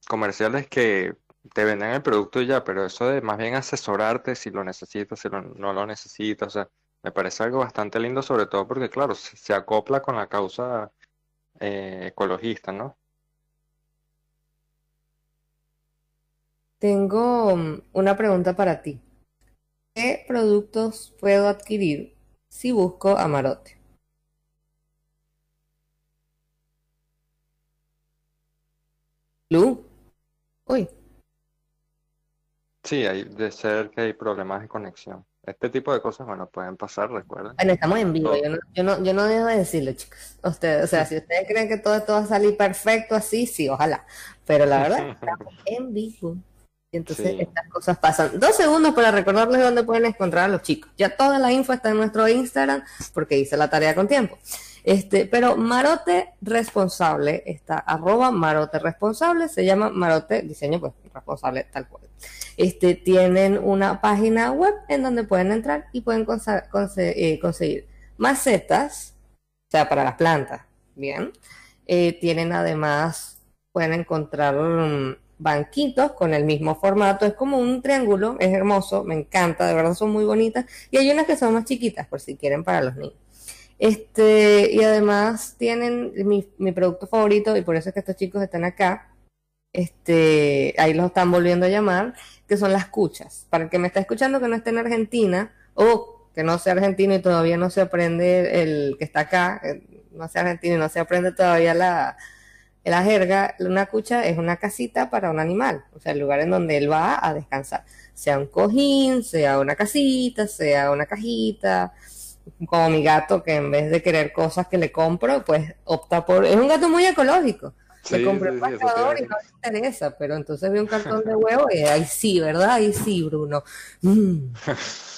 comerciales que te venden el producto y ya, pero eso de más bien asesorarte si lo necesitas, si lo- no lo necesitas, o sea, me parece algo bastante lindo, sobre todo porque, claro, se, se acopla con la causa eh, ecologista, ¿no?
Tengo mm, una pregunta para ti. ¿Qué productos puedo adquirir si busco Amarote? Lu. Uy,
Sí, hay de ser que hay problemas de conexión. Este tipo de cosas, bueno, pueden pasar, recuerden.
bueno, estamos en vivo. Yo no, yo no, yo no dejo de decirlo, chicos. Ustedes, o sea, si ustedes creen que todo esto va a salir perfecto así, sí, ojalá. Pero la verdad, estamos en vivo. Y entonces
Sí.
estas cosas pasan. Dos segundos para recordarles dónde pueden encontrar a los chicos. Ya toda la info está en nuestro Instagram porque hice la tarea con tiempo. Este, pero Marote Responsable está arroba Marote Responsable, se llama Marote Diseño pues responsable tal cual. Este, tienen una página web en donde pueden entrar y pueden consa- conse- eh, conseguir macetas, o sea, para las plantas, bien. Eh, tienen además, pueden encontrar mm, banquitos con el mismo formato, es como un triángulo, es hermoso, me encanta, de verdad son muy bonitas. Y hay unas que son más chiquitas, por si quieren para los niños. Este, y además tienen mi, mi producto favorito, y por eso es que estos chicos están acá. Este, ahí los están volviendo a llamar, que son las cuchas. Para el que me está escuchando que no esté en Argentina, o que no sea argentino y todavía no se aprende el que está acá, eh, no sea argentino y no se aprende todavía la, la jerga, una cucha es una casita para un animal, o sea, el lugar en donde él va a descansar, sea un cojín, sea una casita, sea una cajita, como mi gato que en vez de querer cosas que le compro, pues opta por, es un gato muy ecológico, le
Sí,
compré
sí,
un y no le interesa, pero entonces ve un cartón de huevo y ahí sí, ¿verdad? Ahí sí, Bruno. Mm.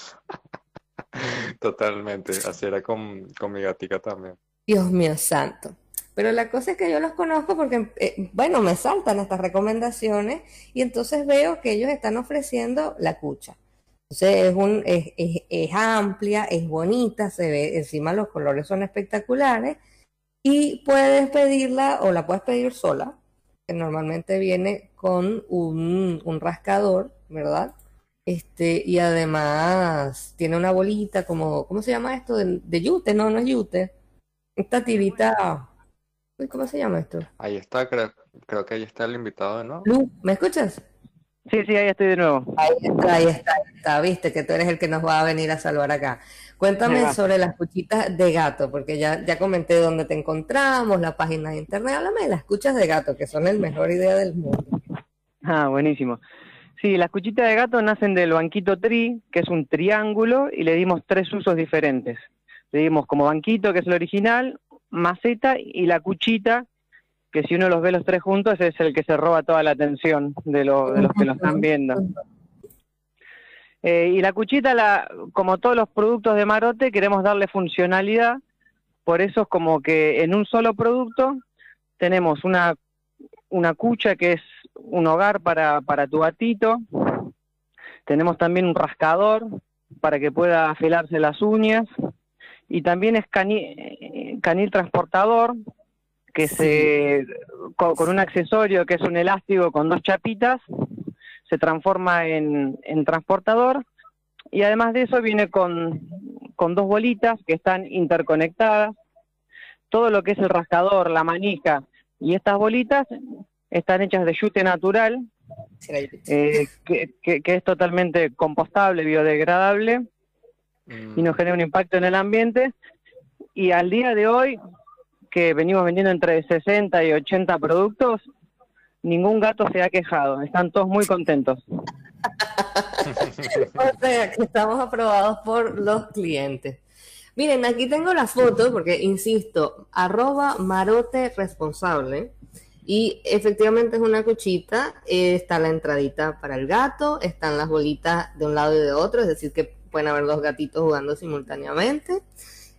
Totalmente, así era con, con mi gatica también.
Dios mío santo. Pero la cosa es que yo los conozco porque, eh, bueno, me saltan estas recomendaciones y entonces veo que ellos están ofreciendo la cucha. Entonces es, un, es, es- es amplia, es bonita, se ve, encima los colores son espectaculares y puedes pedirla o la puedes pedir sola, que normalmente viene con un, un rascador, ¿verdad? Este, y además tiene una bolita como, ¿cómo se llama esto? De, de yute, no, no es yute. Esta tirita, uy, ¿cómo se llama esto?
Ahí está, creo, creo que ahí está el invitado de nuevo.
Lu, ¿me escuchas?
Sí, sí, ahí estoy de nuevo.
Ahí está, ahí está, ahí está, viste que tú eres el que nos va a venir a salvar acá. Cuéntame sobre las cuchitas de gato, porque ya, ya comenté dónde te encontramos, la página de internet, háblame de las cuchas de gato, que son el mejor idea del mundo.
Ah, buenísimo. Sí, las cuchitas de gato nacen del banquito tri, que es un triángulo, y le dimos tres usos diferentes. Le dimos como banquito, que es el original, maceta y la cuchita, que si uno los ve los tres juntos es el que se roba toda la atención de, lo- de los que lo están viendo. Eh, y la cuchita, la, como todos los productos de Marote, queremos darle funcionalidad, por eso es como que en un solo producto tenemos una, una cucha que es un hogar para, para tu gatito, tenemos también un rascador para que pueda afilarse las uñas y también es cani- eh, canil transportador, que se con, con un accesorio que es un elástico con dos chapitas, se transforma en, en transportador y además de eso viene con, con dos bolitas que están interconectadas. Todo lo que es el rascador, la manija y estas bolitas están hechas de yute natural, eh, que, que- que es totalmente compostable, biodegradable y no genera un impacto en el ambiente. Y al día de hoy, que venimos vendiendo entre 60 y 80 productos, ningún gato se ha quejado. Están todos muy contentos.
O sea, que estamos aprobados por los clientes. Miren, aquí tengo la foto porque, insisto, arroba marote responsable. Y efectivamente es una cuchita, eh, está la entradita para el gato, están las bolitas de un lado y de otro, es decir, que pueden haber dos gatitos jugando simultáneamente.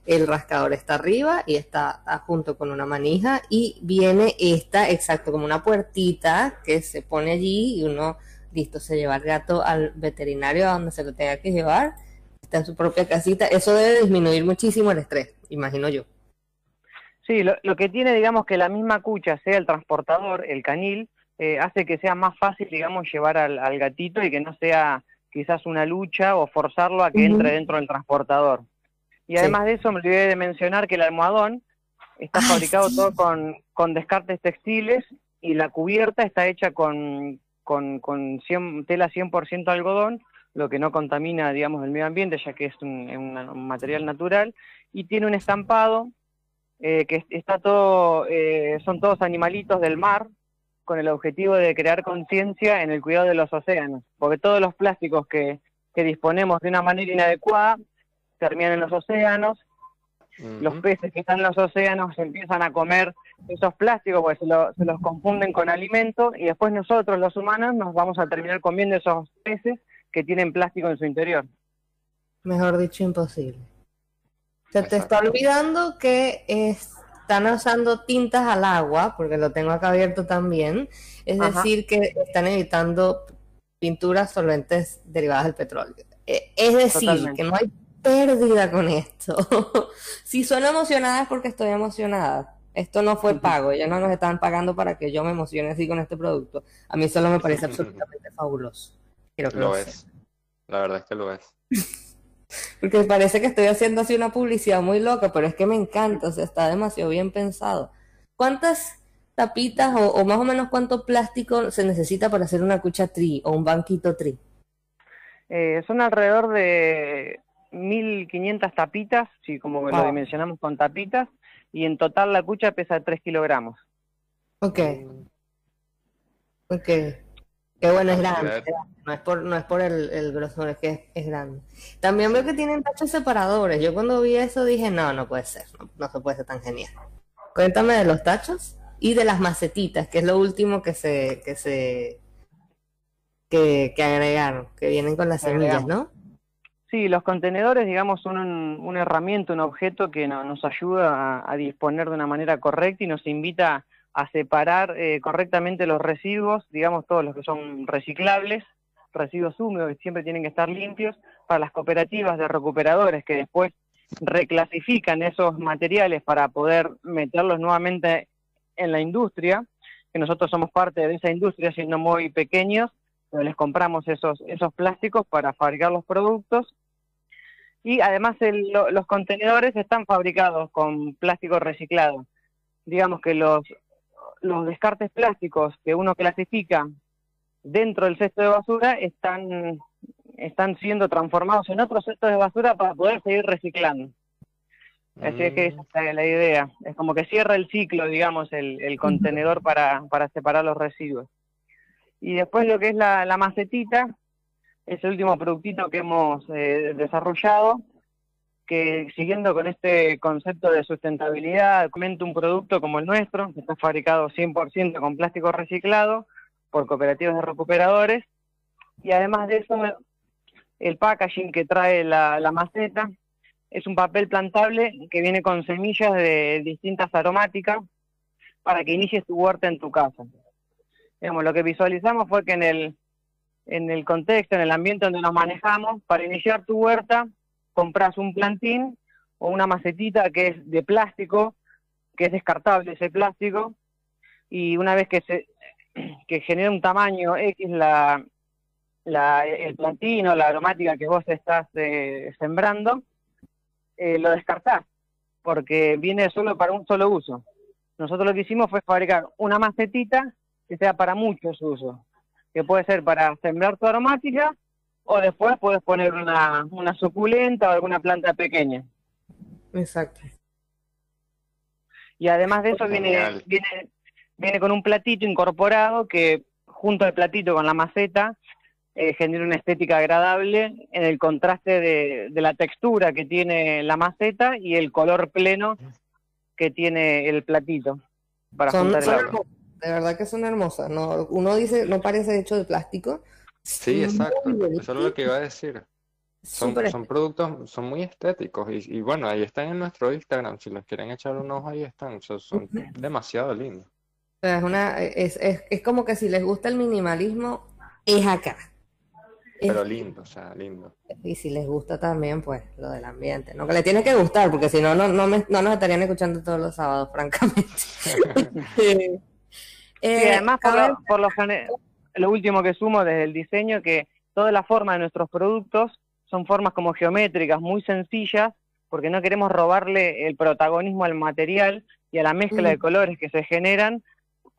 El rascador está arriba y está ah, junto con una manija y viene esta, exacto, como una puertita que se pone allí y uno listo, se lleva al gato al veterinario a donde se lo tenga que llevar, está en su propia casita, eso debe disminuir muchísimo el estrés, imagino yo.
Sí, lo, lo que tiene, digamos, que la misma cucha sea el transportador, el canil, eh, hace que sea más fácil, digamos, llevar al, al gatito y que no sea quizás una lucha o forzarlo a que entre dentro del transportador. Y
Sí.
además de eso, me olvidé de mencionar que el almohadón está
Ay,
fabricado
sí.
todo con, con descartes textiles y la cubierta está hecha con, con, con 100 tela 100% algodón, lo que no contamina, digamos, el medio ambiente, ya que es un, un material natural, y tiene un estampado eh, que es- está todo, eh, son todos animalitos del mar, con el objetivo de crear conciencia en el cuidado de los océanos, porque todos los plásticos que, que disponemos de una manera inadecuada terminan en los océanos, los peces que están en los océanos empiezan a comer esos plásticos porque se, lo- se los confunden con alimento y después nosotros los humanos nos vamos a terminar comiendo esos peces que tienen plástico en su interior.
Mejor dicho, imposible. Se te está olvidando que están usando tintas al agua, porque lo tengo acá abierto también, es
Ajá.
decir, que están evitando pinturas solventes derivadas del petróleo. Eh, Es decir,
Totalmente.
que no hay pérdida con esto. Si sueno emocionada es porque estoy emocionada. Esto no fue pago, ellos no nos estaban pagando para que yo me emocione así con este producto. A mí solo me parece absolutamente fabuloso. Quiero que
Lo
lo
es. La verdad es que lo es.
Porque parece que estoy haciendo así una publicidad muy loca, pero es que me encanta, o sea, está demasiado bien pensado. ¿Cuántas tapitas o, o más o menos cuánto plástico se necesita para hacer una cucha tri o un banquito tri?
Eh, son alrededor de 1.500 tapitas, sí, como lo
Wow.
dimensionamos con tapitas, y en total la cucha pesa 3 kilogramos.
Ok, ok. Qué bueno, es
a
grande. No es por, no es por el, el grosor, es que es, es grande. También veo que tienen tachos separadores. Yo cuando vi eso dije, no, no puede ser, no, no se puede ser tan genial. Cuéntame de los tachos y de las macetitas, que es lo último que se, que se, que, que agregaron, que vienen con las semillas. ¿no?
Sí, los contenedores, digamos, son un- una herramienta, un objeto que no- nos ayuda a, a disponer de una manera correcta y nos invita a separar eh, correctamente los residuos, digamos, todos los que son reciclables, residuos húmedos que siempre tienen que estar limpios, para las cooperativas de recuperadores que después reclasifican esos materiales para poder meterlos nuevamente en la industria, que nosotros somos parte de esa industria siendo muy pequeños, pero les compramos esos, esos plásticos para fabricar los productos. Y además los contenedores están fabricados con plástico reciclado. Digamos que los, los descartes plásticos que uno clasifica dentro del cesto de basura están, están siendo transformados en otros cestos de basura para poder seguir reciclando. Así es que esa es la, la idea. Es como que cierra el ciclo, digamos, el, el contenedor para, para separar los residuos. Y después lo que es la, la macetita, es el último productito que hemos eh, desarrollado, que siguiendo con este concepto de sustentabilidad, comento un producto como el nuestro, que está fabricado 100% con plástico reciclado por cooperativas de recuperadores, y además de eso, el packaging que trae la, la maceta es un papel plantable que viene con semillas de distintas aromáticas para que inicies tu huerta en tu casa. Digamos, lo que visualizamos fue que en el, en el contexto, en el ambiente donde nos manejamos, para iniciar tu huerta, compras un plantín o una macetita que es de plástico, que es descartable ese plástico, y una vez que se que genera un tamaño X la, la, el plantino, la aromática que vos estás eh, sembrando, eh, lo descartás, porque viene solo para un solo uso. Nosotros lo que hicimos fue fabricar una macetita que sea para muchos usos, que puede ser para sembrar tu aromática o después puedes poner una, una suculenta o alguna planta pequeña.
Exacto.
Y además de eso viene, viene, viene con un platito incorporado que junto al platito con la maceta eh, genera una estética agradable en el contraste de, de la textura que tiene la maceta y el color pleno que tiene el platito para
Son,
juntar el
son
agua.
hermosas, de verdad que son hermosas. No, uno dice, no parece hecho de plástico.
Sí, exacto. Eso es lo que iba a decir. Son, productos, son muy estéticos y, y bueno, ahí están en nuestro Instagram. Si los quieren echar un ojo, ahí están. Son, son demasiado lindos.
O sea, es, una, es, es, es como que si les gusta el minimalismo, es acá. Es-
Pero lindo, o sea, lindo.
y si les gusta también, pues lo del ambiente, ¿no? Que les tiene que gustar, porque si no, no, no, me- no nos estarían escuchando todos los sábados, francamente.
Sí,
Eh,
además, por lo, por lo lo último que sumo desde el diseño, que toda la forma de nuestros productos son formas como geométricas, muy sencillas, porque no queremos robarle el protagonismo al material y a la mezcla de
Mm.
colores que se generan,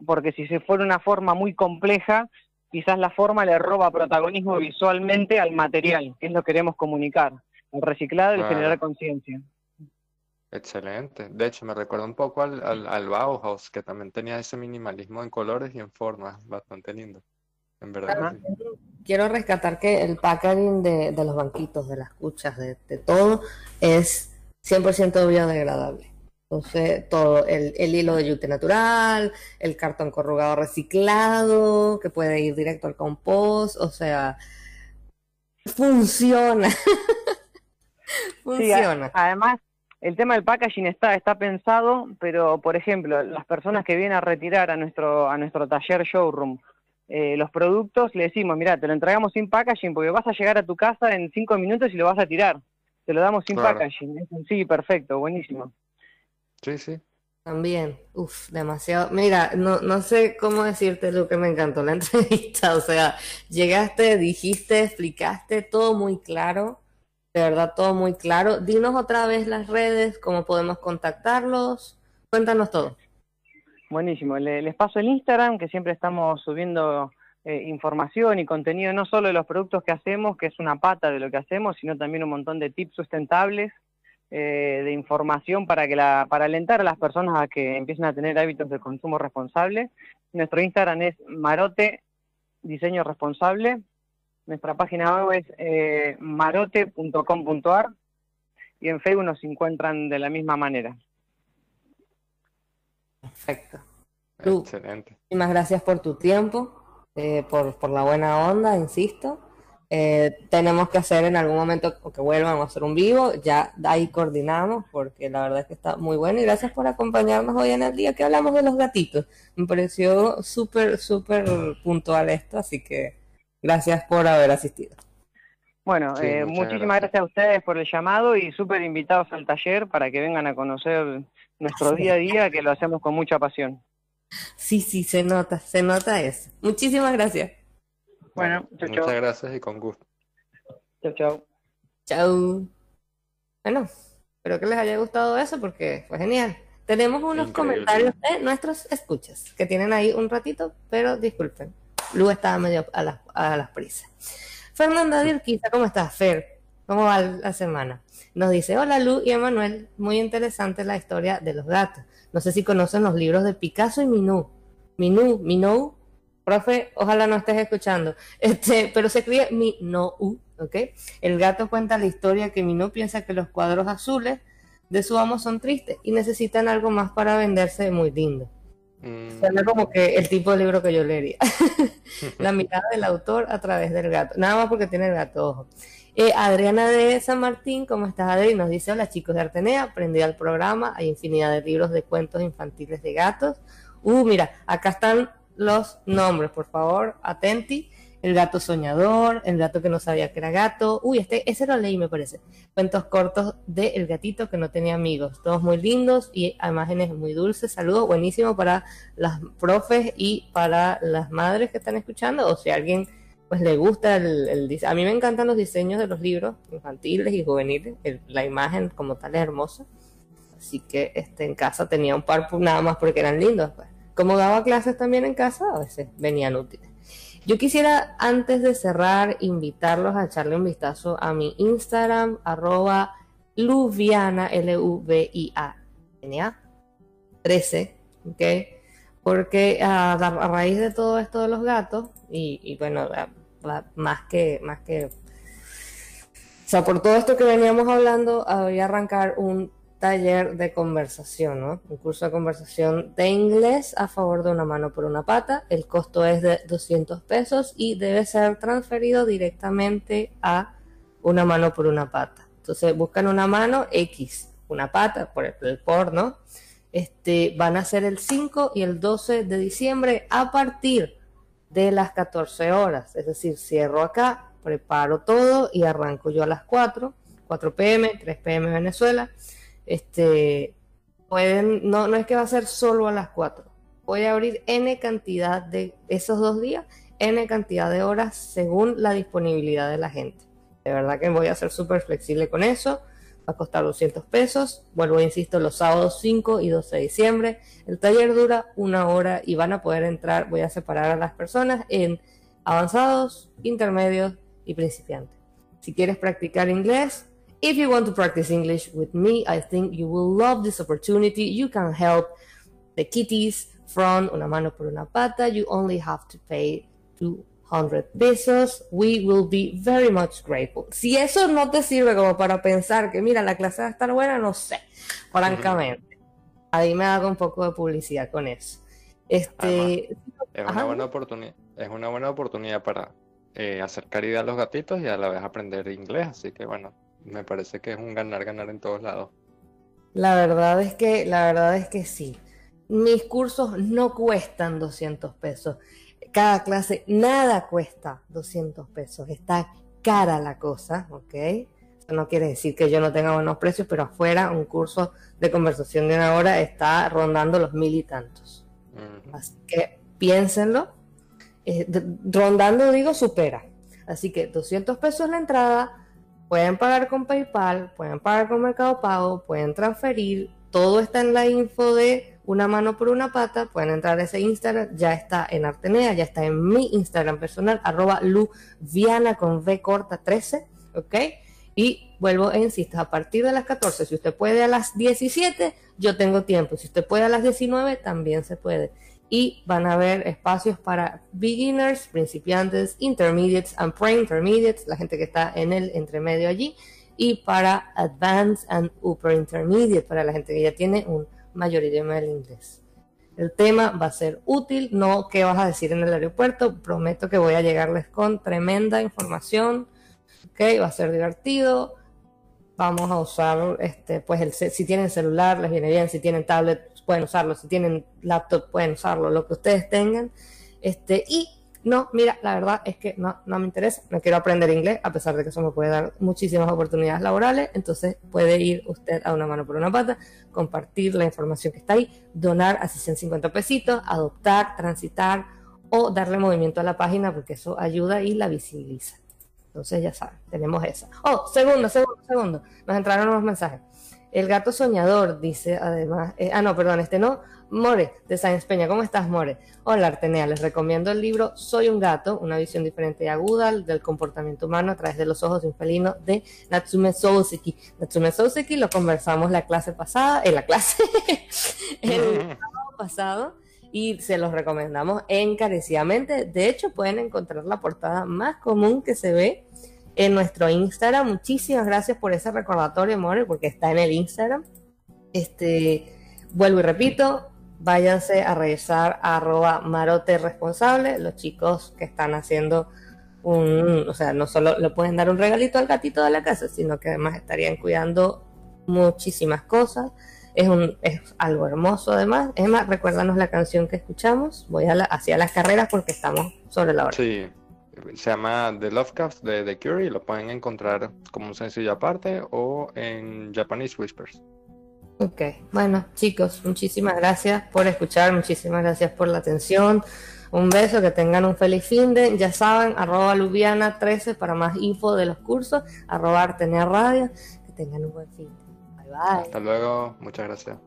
porque si se fuera una forma muy compleja, quizás la forma le roba protagonismo visualmente al material, que es lo que queremos comunicar, el reciclado y el generar conciencia.
Excelente. De hecho, me recuerda un poco al, al, al Bauhaus, que también tenía ese minimalismo en colores y en formas. Bastante lindo. En verdad sí.
Quiero rescatar que el packaging de, de los banquitos, de las cuchas, de, de todo, es 100% biodegradable. Entonces, todo, el, el hilo de yute natural, el cartón corrugado reciclado, que puede ir directo al compost, o sea, funciona.
Sí,
Funciona.
además, el tema del packaging está, está pensado, pero por ejemplo, las personas que vienen a retirar a nuestro, a nuestro taller showroom eh, los productos, le decimos, mira, te lo entregamos sin packaging porque vas a llegar a tu casa en cinco minutos y lo vas a tirar. Te lo damos sin
Claro.
packaging. Sí, perfecto, buenísimo.
Sí, sí.
También, uff, demasiado. Mira, no, no sé cómo decirte lo que me encantó la entrevista. O sea, llegaste, dijiste, explicaste todo muy claro. De verdad, todo muy claro. Dinos otra vez las redes, cómo podemos contactarlos. Cuéntanos todo.
Buenísimo. Le- les paso el Instagram, que siempre estamos subiendo eh, información y contenido, no solo de los productos que hacemos, que es una pata de lo que hacemos, sino también un montón de tips sustentables, eh, de información para, que la, para alentar a las personas a que empiecen a tener hábitos de consumo responsable. Nuestro Instagram es Marote Diseño Responsable. Nuestra página web es eh, marote.com.ar y en Facebook nos encuentran de la misma manera.
Perfecto. Lu.
Excelente.
Muchísimas gracias por tu tiempo, eh, por, por la buena onda, insisto. Eh, tenemos que hacer en algún momento o que vuelvan a hacer un vivo, ya ahí coordinamos, porque la verdad es que está muy bueno. Y gracias por acompañarnos hoy en el día que hablamos de los gatitos. Me pareció súper, súper puntual esto, así que gracias por haber asistido.
Bueno,
Sí,
eh, muchísimas
gracias.
gracias. a ustedes por el llamado y súper invitados al taller para que vengan a conocer nuestro día a día, que lo hacemos con mucha pasión.
Sí, sí, se nota, se nota eso. Muchísimas gracias.
Bueno, chau,
Muchas gracias y con gusto.
Chau, chau.
Chau. Bueno, espero que les haya gustado eso porque fue genial. Tenemos unos
Increíble.
comentarios de nuestros escuchas que tienen ahí un ratito, pero disculpen. Lu estaba medio a las, a las prisas. Fernanda Dirquiza, ¿cómo estás, Fer? ¿Cómo va la semana? Nos dice, hola Lu y Emanuel, muy interesante la historia de los gatos. No sé si conocen los libros de Picasso y Minou. Minou, Minou, profe, ojalá no estés escuchando. Este, pero se escribe Minou, ¿ok? El gato cuenta la historia que Minou piensa que los cuadros azules de su amo son tristes y necesitan algo más para venderse muy lindo.
Mm,
Suena como que el tipo de libro que yo leería. La mirada del autor a través del gato. Nada más porque tiene el gato, ojo. Eh, Adriana de San Martín, ¿cómo estás, Adri? Nos dice, hola chicos de Artenea, aprendí al programa, hay infinidad de libros de cuentos infantiles de gatos. Uh, mira, acá están los nombres, por favor, atenti. El gato soñador, el gato que no sabía que era gato. Uy, este, ese lo leí, me parece. Cuentos cortos de El gatito que no tenía amigos. Todos muy lindos y imágenes muy dulces. Saludos, buenísimo para las profes y para las madres que están escuchando. O si alguien pues le gusta el, el A mí me encantan los diseños de los libros infantiles y juveniles. La imagen como tal es hermosa. Así que este, en casa tenía un par nada más porque eran lindos. pues. Como daba clases también en casa, a veces venían útiles. Yo quisiera, antes de cerrar, invitarlos a echarle un vistazo a mi Instagram, arroba luviana, L-U-V-I-A-N-A, 13, ¿ok? Porque a, a raíz de todo esto de los gatos, y, bueno, a- a- más que, más que, o sea, por todo esto que veníamos hablando, voy a arrancar un taller de conversación, ¿no? Un curso de conversación de inglés a favor de una mano por una pata. El costo es de 200 pesos y debe ser transferido directamente a una mano por una pata. Entonces buscan una mano X, una pata, por el por, ¿no? Este, van a ser el 5 y el 12 de diciembre a partir de las 14 horas. Es decir, cierro acá, preparo todo y arranco yo a las 4, 4 pm, 3 pm Venezuela. Este, pueden, no, no es que va a ser solo a las 4. Voy a abrir N cantidad de esos dos días, N cantidad de horas según la disponibilidad de la gente. De verdad que voy a ser súper flexible con eso. Va a costar 200 pesos. Vuelvo, insisto, los sábados 5 y 12 de diciembre. El taller dura una hora y van a poder entrar. Voy a separar a las personas en avanzados, intermedios y principiantes. Si quieres practicar inglés, if you want to practice English with me, I think you will love this opportunity. You can help the kitties from Una Mano por una Pata. You only have to pay 200 pesos. We will be very much grateful. Si eso no te sirve como para pensar que, mira, la clase va a estar buena, no sé, francamente. Ahí me hago un poco de publicidad con eso. Este,
Es una buena oportunidad, es una buena oportunidad para eh, hacer caridad a los gatitos y a la vez aprender inglés, así que bueno, me parece que es un ganar-ganar en todos lados.
La verdad es que, la verdad es que sí. Mis cursos no cuestan 200 pesos. Cada clase, nada cuesta 200 pesos. Está cara la cosa, ¿ok? Eso no quiere decir que yo no tenga buenos precios, pero afuera un curso de conversación de una hora está rondando los mil y tantos.
Ujú.
Así que piénsenlo. Eh, rondando, digo, supera. Así que 200 pesos la entrada. Pueden pagar con PayPal, pueden pagar con Mercado Pago, pueden transferir. Todo está en la info de una mano por una pata. Pueden entrar a ese Instagram. Ya está en Artenea, ya está en mi Instagram personal, arroba luviana con V corta 13. ¿Ok? Y vuelvo e insisto, a partir de las 14, si usted puede a las 17, yo tengo tiempo. Si usted puede a las 19, también se puede. Y van a haber espacios para beginners, principiantes, intermediates and pre-intermediates, la gente que está en el entremedio allí, y para advanced and upper intermediate, para la gente que ya tiene un mayor idioma del inglés. El tema va a ser útil, no qué vas a decir en el aeropuerto, prometo que voy a llegarles con tremenda información, ok, va a ser divertido, vamos a usar, este, pues el, si tienen celular les viene bien, si tienen tablet pueden usarlo, si tienen laptop pueden usarlo, lo que ustedes tengan, este, y no, mira, la verdad es que no, no me interesa, no quiero aprender inglés, a pesar de que eso me puede dar muchísimas oportunidades laborales, entonces puede ir usted a una mano por una pata, compartir la información que está ahí, donar así 150 pesitos, adoptar, transitar o darle movimiento a la página porque eso ayuda y la visibiliza. Entonces ya saben, tenemos esa. Oh, segundo, segundo, segundo. Nos entraron unos mensajes. El gato soñador dice además, eh, ah no, perdón, este no, More, de Science Peña, ¿cómo estás More? Hola Artenea, les recomiendo el libro Soy un gato, una visión diferente y aguda del comportamiento humano a través de los ojos de un felino de Natsume Souseki. Natsume Souseki lo conversamos la clase pasada, en la clase, el pasado, y se los recomendamos encarecidamente. De hecho, pueden encontrar la portada más común que se ve en nuestro Instagram. Muchísimas gracias por ese recordatorio, More, porque está en el Instagram. Este, vuelvo y repito, váyanse a revisar a arroba marote responsable, los chicos que están haciendo un, o sea, no solo le pueden dar un regalito al gatito de la casa, sino que además estarían cuidando muchísimas cosas. Es, un, es algo hermoso además. Es más, recuérdanos la canción que escuchamos. Voy a la- hacia las carreras porque estamos sobre la hora.
Sí, Se llama The Lovecraft de The Cure y lo pueden encontrar como un sencillo aparte o en Japanese Whispers.
Ok, bueno chicos, muchísimas gracias por escuchar, muchísimas gracias por la atención. Un beso, que tengan un feliz fin de, ya saben, arroba lubiana 13 para más info de los cursos, arroba Artenea Radio, que tengan un buen fin. Bye bye.
Hasta luego, muchas gracias.